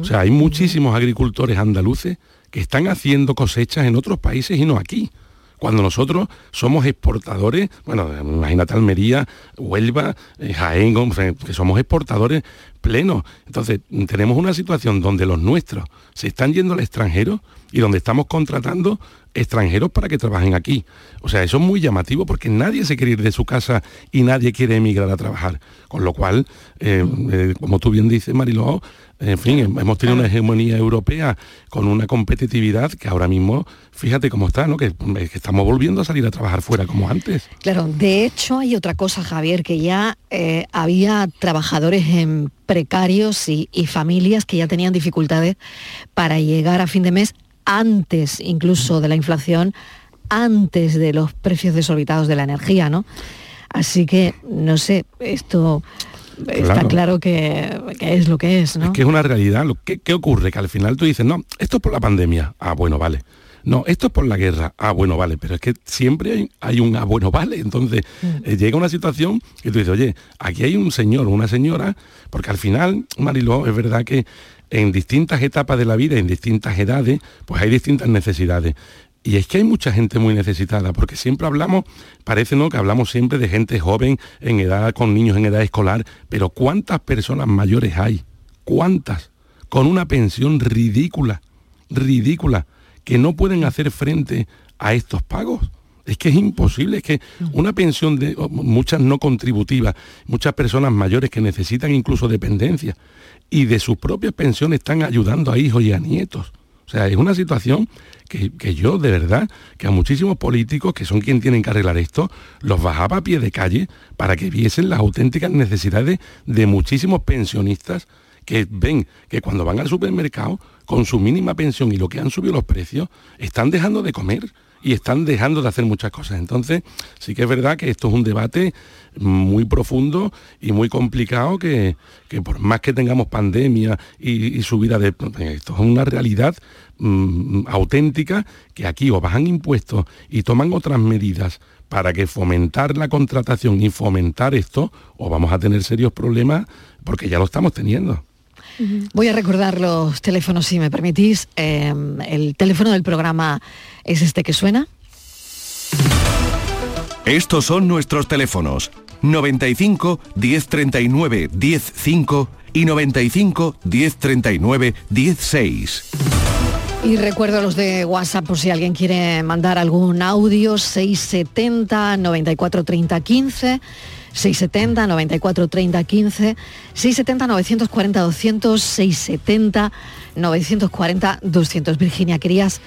O sea, hay muchísimos agricultores andaluces que están haciendo cosechas en otros países y no aquí. Cuando nosotros somos exportadores, bueno, imagínate Almería, Huelva, eh, Jaén, que somos exportadores plenos. Entonces, tenemos una situación donde los nuestros se están yendo al extranjero y donde estamos contratando extranjeros para que trabajen aquí. O sea, eso es muy llamativo porque nadie se quiere ir de su casa y nadie quiere emigrar a trabajar. Con lo cual, eh, eh, como tú bien dices, Mariló, en fin, hemos tenido una hegemonía europea con una competitividad que ahora mismo, fíjate cómo está, ¿no? Que, que, estamos volviendo a salir a trabajar fuera como antes. Claro, de hecho hay otra cosa, Javier, que ya eh, había trabajadores precarios y familias que ya tenían dificultades para llegar a fin de mes antes incluso de la inflación, antes de los precios desorbitados de la energía, ¿no? Así que, no sé, esto está claro que, que, es lo que es, ¿no? Es que es una realidad. Lo que, ¿Qué ocurre? Que al final tú dices, no, esto es por la pandemia. Ah, bueno, vale. No, esto es por la guerra. Ah, bueno, vale, pero es que siempre hay, hay un ah, bueno, vale. Entonces, eh, llega una situación que tú dices, oye, aquí hay un señor o una señora, porque al final, Mariló, es verdad que en distintas etapas de la vida, en distintas edades, pues hay distintas necesidades. Y es que hay mucha gente muy necesitada, porque siempre hablamos, parece no que hablamos siempre de gente joven en edad, con niños en edad escolar, pero ¿cuántas personas mayores hay? ¿Cuántas? Con una pensión ridícula, ridícula, que no pueden hacer frente a estos pagos. Es que es imposible, es que una pensión de muchas no contributivas, muchas personas mayores que necesitan incluso dependencia y de sus propias pensiones están ayudando a hijos y a nietos. O sea, es una situación que, yo, de verdad, que a muchísimos políticos, que son quienes tienen que arreglar esto, los bajaba a pie de calle para que viesen las auténticas necesidades de muchísimos pensionistas que ven que cuando van al supermercado, con su mínima pensión y lo que han subido los precios, están dejando de comer y están dejando de hacer muchas cosas. Entonces, sí que es verdad que esto es un debate muy profundo y muy complicado que, por más que tengamos pandemia y, subida de... Esto es una realidad mm, auténtica que aquí o bajan impuestos y toman otras medidas para que fomentar la contratación y fomentar esto, o vamos a tener serios problemas porque ya lo estamos teniendo. Voy a recordar los teléfonos, si me permitís. Eh, el teléfono del programa es este que suena. Estos son nuestros teléfonos 95 1039 105 y 95 1039 16. Y recuerdo los de WhatsApp por si alguien quiere mandar algún audio 670 94 30 15 670 94 30 15 670 940 200 670 940 200 Virginia querías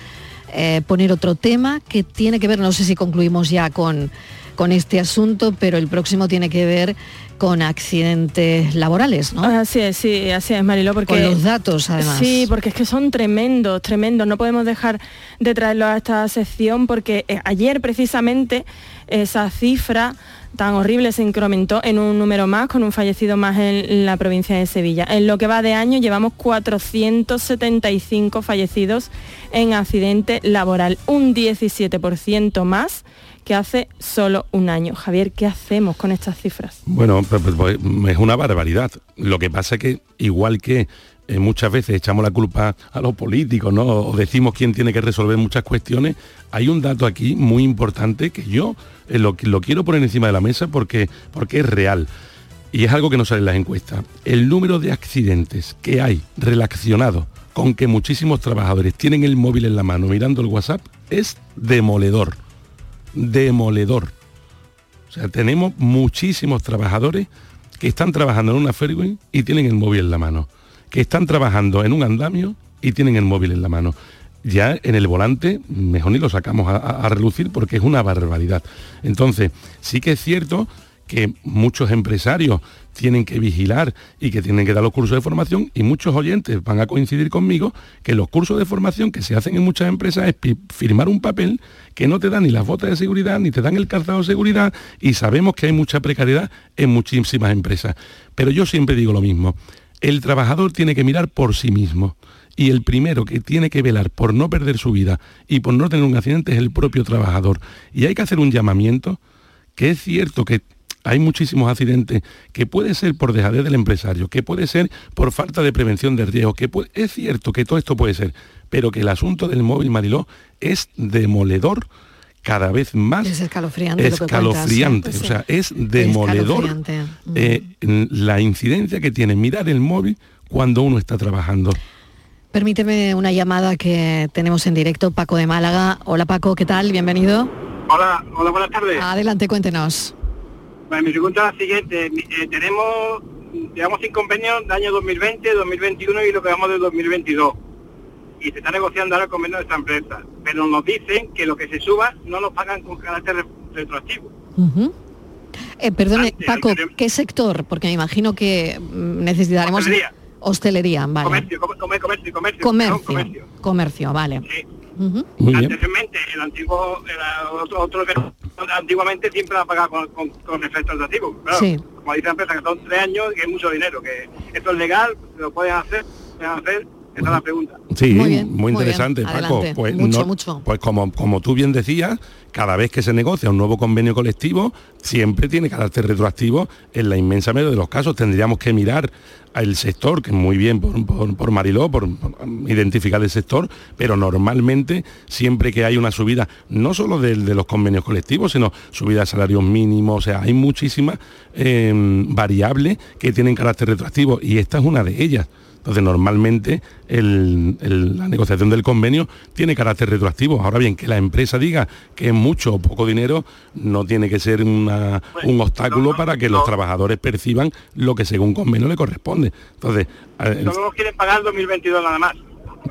eh, poner otro tema que tiene que ver, no sé si concluimos ya con, con este asunto, pero el próximo tiene que ver con accidentes laborales, ¿no? Así es, sí, así es, Marilo, porque... Con los datos, además. Sí, porque es que son tremendos, tremendos. No podemos dejar de traerlo a esta sección porque eh, ayer precisamente esa cifra tan horrible se incrementó en un número más, con un fallecido más en la provincia de Sevilla. En lo que va de año llevamos 475 fallecidos en accidente laboral, un 17% más que hace solo un año. Javier, ¿qué hacemos con estas cifras? Bueno, pues, pues, pues, es una barbaridad. Lo que pasa es que igual que eh, muchas veces echamos la culpa a los políticos, ¿no? O decimos quién tiene que resolver muchas cuestiones, hay un dato aquí muy importante que yo eh, lo, lo, quiero poner encima de la mesa porque, porque es real. Y es algo que no sale en las encuestas. El número de accidentes que hay relacionados con que muchísimos trabajadores tienen el móvil en la mano mirando el WhatsApp es demoledor. Demoledor. O sea, tenemos muchísimos trabajadores que están trabajando en una ferry y tienen el móvil en la mano. Que están trabajando en un andamio y tienen el móvil en la mano ya en el volante mejor ni lo sacamos a, relucir porque es una barbaridad. Entonces, sí que es cierto que muchos empresarios tienen que vigilar y que tienen que dar los cursos de formación y muchos oyentes van a coincidir conmigo que los cursos de formación que se hacen en muchas empresas es firmar un papel que no te dan ni las botas de seguridad ni te dan el calzado de seguridad y sabemos que hay mucha precariedad en muchísimas empresas. Pero yo siempre digo lo mismo, el trabajador tiene que mirar por sí mismo y el primero que tiene que velar por no perder su vida y por no tener un accidente es el propio trabajador. Y hay que hacer un llamamiento, que es cierto que hay muchísimos accidentes que puede ser por dejadez del empresario, que puede ser por falta de prevención de riesgo, que es cierto que todo esto puede ser, pero que el asunto del móvil Mariló es demoledor cada vez más Es escalofriante. lo que escalofriante, o sea, es demoledor Escalofriante. eh, la incidencia que tiene mirar el móvil cuando uno está trabajando. Permíteme una llamada que tenemos en directo, Paco de Málaga. Hola Paco, ¿qué tal? Bienvenido. Hola, hola, buenas tardes. Adelante, cuéntenos. Mi pregunta es la siguiente. Eh, tenemos, digamos, sin convenios de año 2020, 2021 y lo que vamos de 2022. Y se está negociando ahora el convenio de esta empresa. Pero nos dicen que lo que se suba no nos pagan con carácter re- retroactivo. Ujú. Eh, perdone, Antes, Paco, ¿qué sector? Porque me imagino que mm, necesitaremos... Hostelería. Hostelería, vale. Comercio, com- comer- comercio, comercio. Comercio. comercio. Comercio, vale. Ujú. Anteriormente, el antiguo, era otro, otro antiguamente siempre la pagaba con, con, con efecto retroactivo. Claro, Sí. como dice la empresa, que son tres años y que es mucho dinero, que esto es legal, lo pueden hacer, pueden hacer, esa es la pregunta. Sí, Muy muy, bien, muy bien. interesante, Paco. Adelante. Pues, Mucho, no- mucho. pues como, como tú bien decías, cada vez que se negocia un nuevo convenio colectivo, siempre tiene carácter retroactivo. En la inmensa mayoría de los casos tendríamos que mirar al sector, que muy bien por, por, por Mariló, por, por identificar el sector, pero normalmente siempre que hay una subida, no solo del- de, los convenios colectivos, sino subida de salarios mínimos, o sea, hay muchísimas eh, variables que tienen carácter retroactivo y esta es una de ellas. Entonces, normalmente el- el- la negociación del convenio tiene carácter retroactivo. Ahora bien, que la empresa diga que es mucho o poco dinero no tiene que ser una- un obstáculo para que los trabajadores perciban lo que según convenio le corresponde. Entonces, Solo nos quieren pagar 2022 nada más.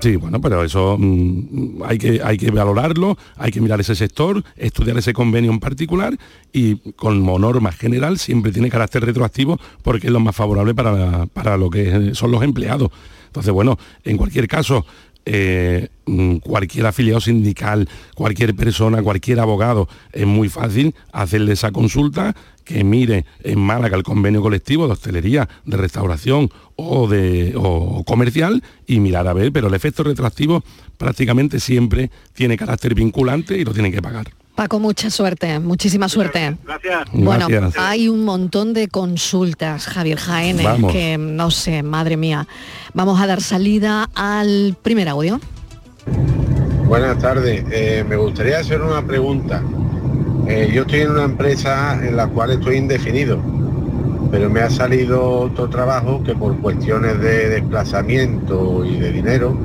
Sí, bueno, pero eso mm, hay, que, hay que valorarlo, hay que mirar ese sector, estudiar ese convenio en particular y como norma general siempre tiene carácter retroactivo porque es lo más favorable para, para lo que son los empleados. Entonces, bueno, en cualquier caso, eh, mm, cualquier afiliado sindical, cualquier persona, cualquier abogado, es muy fácil hacerle esa consulta, que mire en Málaga el convenio colectivo de hostelería, de restauración o de o comercial y mirar a ver, pero el efecto retroactivo prácticamente siempre tiene carácter vinculante y lo tienen que pagar. Paco, mucha suerte, muchísima suerte. Gracias. Bueno, Gracias. hay un montón de consultas, Javier Jaén, Vamos. que no sé, madre mía. Vamos a dar salida al primer audio. Buenas tardes. Eh, me gustaría hacer una pregunta. Eh, yo estoy en una empresa en la cual estoy indefinido, pero me ha salido otro trabajo que por cuestiones de desplazamiento y de dinero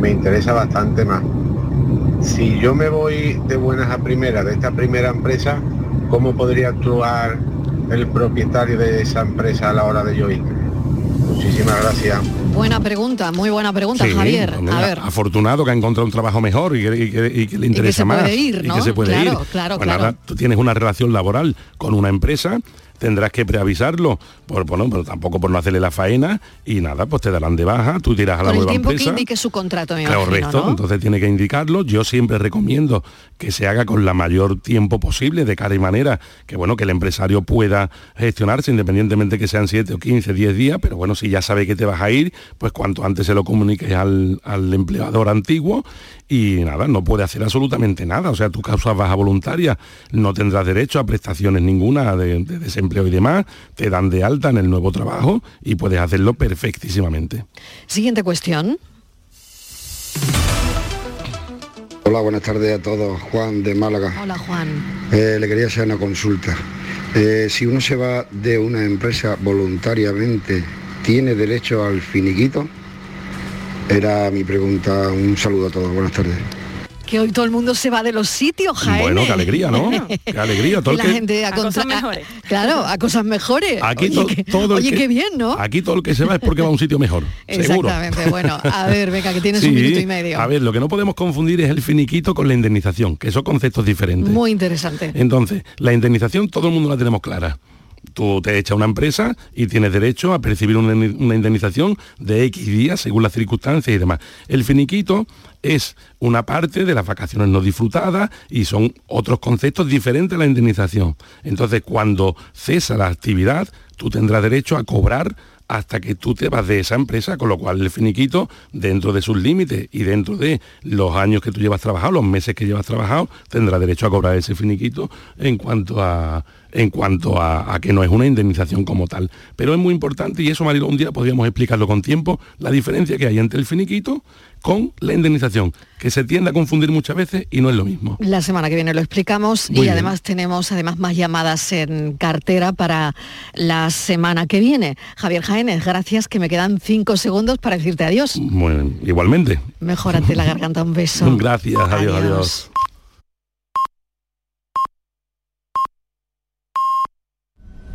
me interesa bastante más. Si yo me voy de buenas a primeras de esta primera empresa, ¿cómo podría actuar el propietario de esa empresa a la hora de yo irme? Muchísimas gracias. Buena pregunta, muy buena pregunta, Sí, Javier. A ver, afortunado que ha encontrado un trabajo mejor y que, y que- y que le interesa se más puede ir, y ¿no? que se puede Claro, ir. claro, claro. tú tienes una relación laboral con una empresa tendrás que preavisarlo por bueno pero tampoco por no hacerle la faena y nada pues te darán de baja tú tiras a la el nueva tiempo que indique su contrato, me Claro, imagino, ¿no? entonces tiene que indicarlo. Yo siempre recomiendo que se haga con la mayor tiempo posible, de cara y manera, que bueno, que el empresario pueda gestionarse, independientemente que sean 7 o 15, 10 días, pero bueno, si ya sabe que te vas a ir, pues cuanto antes se lo comuniques al, al empleador antiguo y nada, no puede hacer absolutamente nada. O sea, tu causa baja voluntaria, no tendrás derecho a prestaciones ninguna de, de desempleo y demás, te dan de alta en el nuevo trabajo y puedes hacerlo perfectísimamente. Siguiente cuestión. Hola, buenas tardes a todos. Juan de Málaga. Hola, Juan. Eh, le quería hacer una consulta. Eh, si uno se va de una empresa voluntariamente, ¿tiene derecho al finiquito? Era mi pregunta. Un saludo a todos. Buenas tardes. Que hoy todo el mundo se va de los sitios, Jaime. Bueno, qué alegría, ¿no? Qué alegría. Todo Y la que- gente a, contra- a- Claro, a cosas mejores. Aquí oye, to- que- todo el oye, que- qué bien, ¿no? Aquí todo el que se va es porque va a un sitio mejor. seguro. Exactamente. Bueno, a ver, venga, que tienes un minuto y medio. A ver, lo que no podemos confundir es el finiquito con la indemnización, que son conceptos diferentes. Muy interesante. Entonces, la indemnización todo el mundo la tenemos clara. Tú te echas una empresa y tienes derecho a percibir una, una indemnización de X días según las circunstancias y demás. El finiquito es una parte de las vacaciones no disfrutadas y son otros conceptos diferentes a la indemnización. Entonces, cuando cesa la actividad, tú tendrás derecho a cobrar hasta que tú te vas de esa empresa, con lo cual el finiquito, dentro de sus límites y dentro de los años que tú llevas trabajado, los meses que llevas trabajado, tendrá derecho a cobrar ese finiquito en cuanto a en cuanto a, a que no es una indemnización como tal. Pero es muy importante, y eso Marilo, un día podríamos explicarlo con tiempo, la diferencia que hay entre el finiquito con la indemnización, que se tiende a confundir muchas veces y no es lo mismo. La semana que viene lo explicamos Muy y bien. además tenemos además más llamadas en cartera para la semana que viene. Javier Jaénez, gracias, que me quedan cinco segundos para decirte adiós. Bueno, igualmente. Mejórate la garganta, un beso. Gracias, adiós. adiós.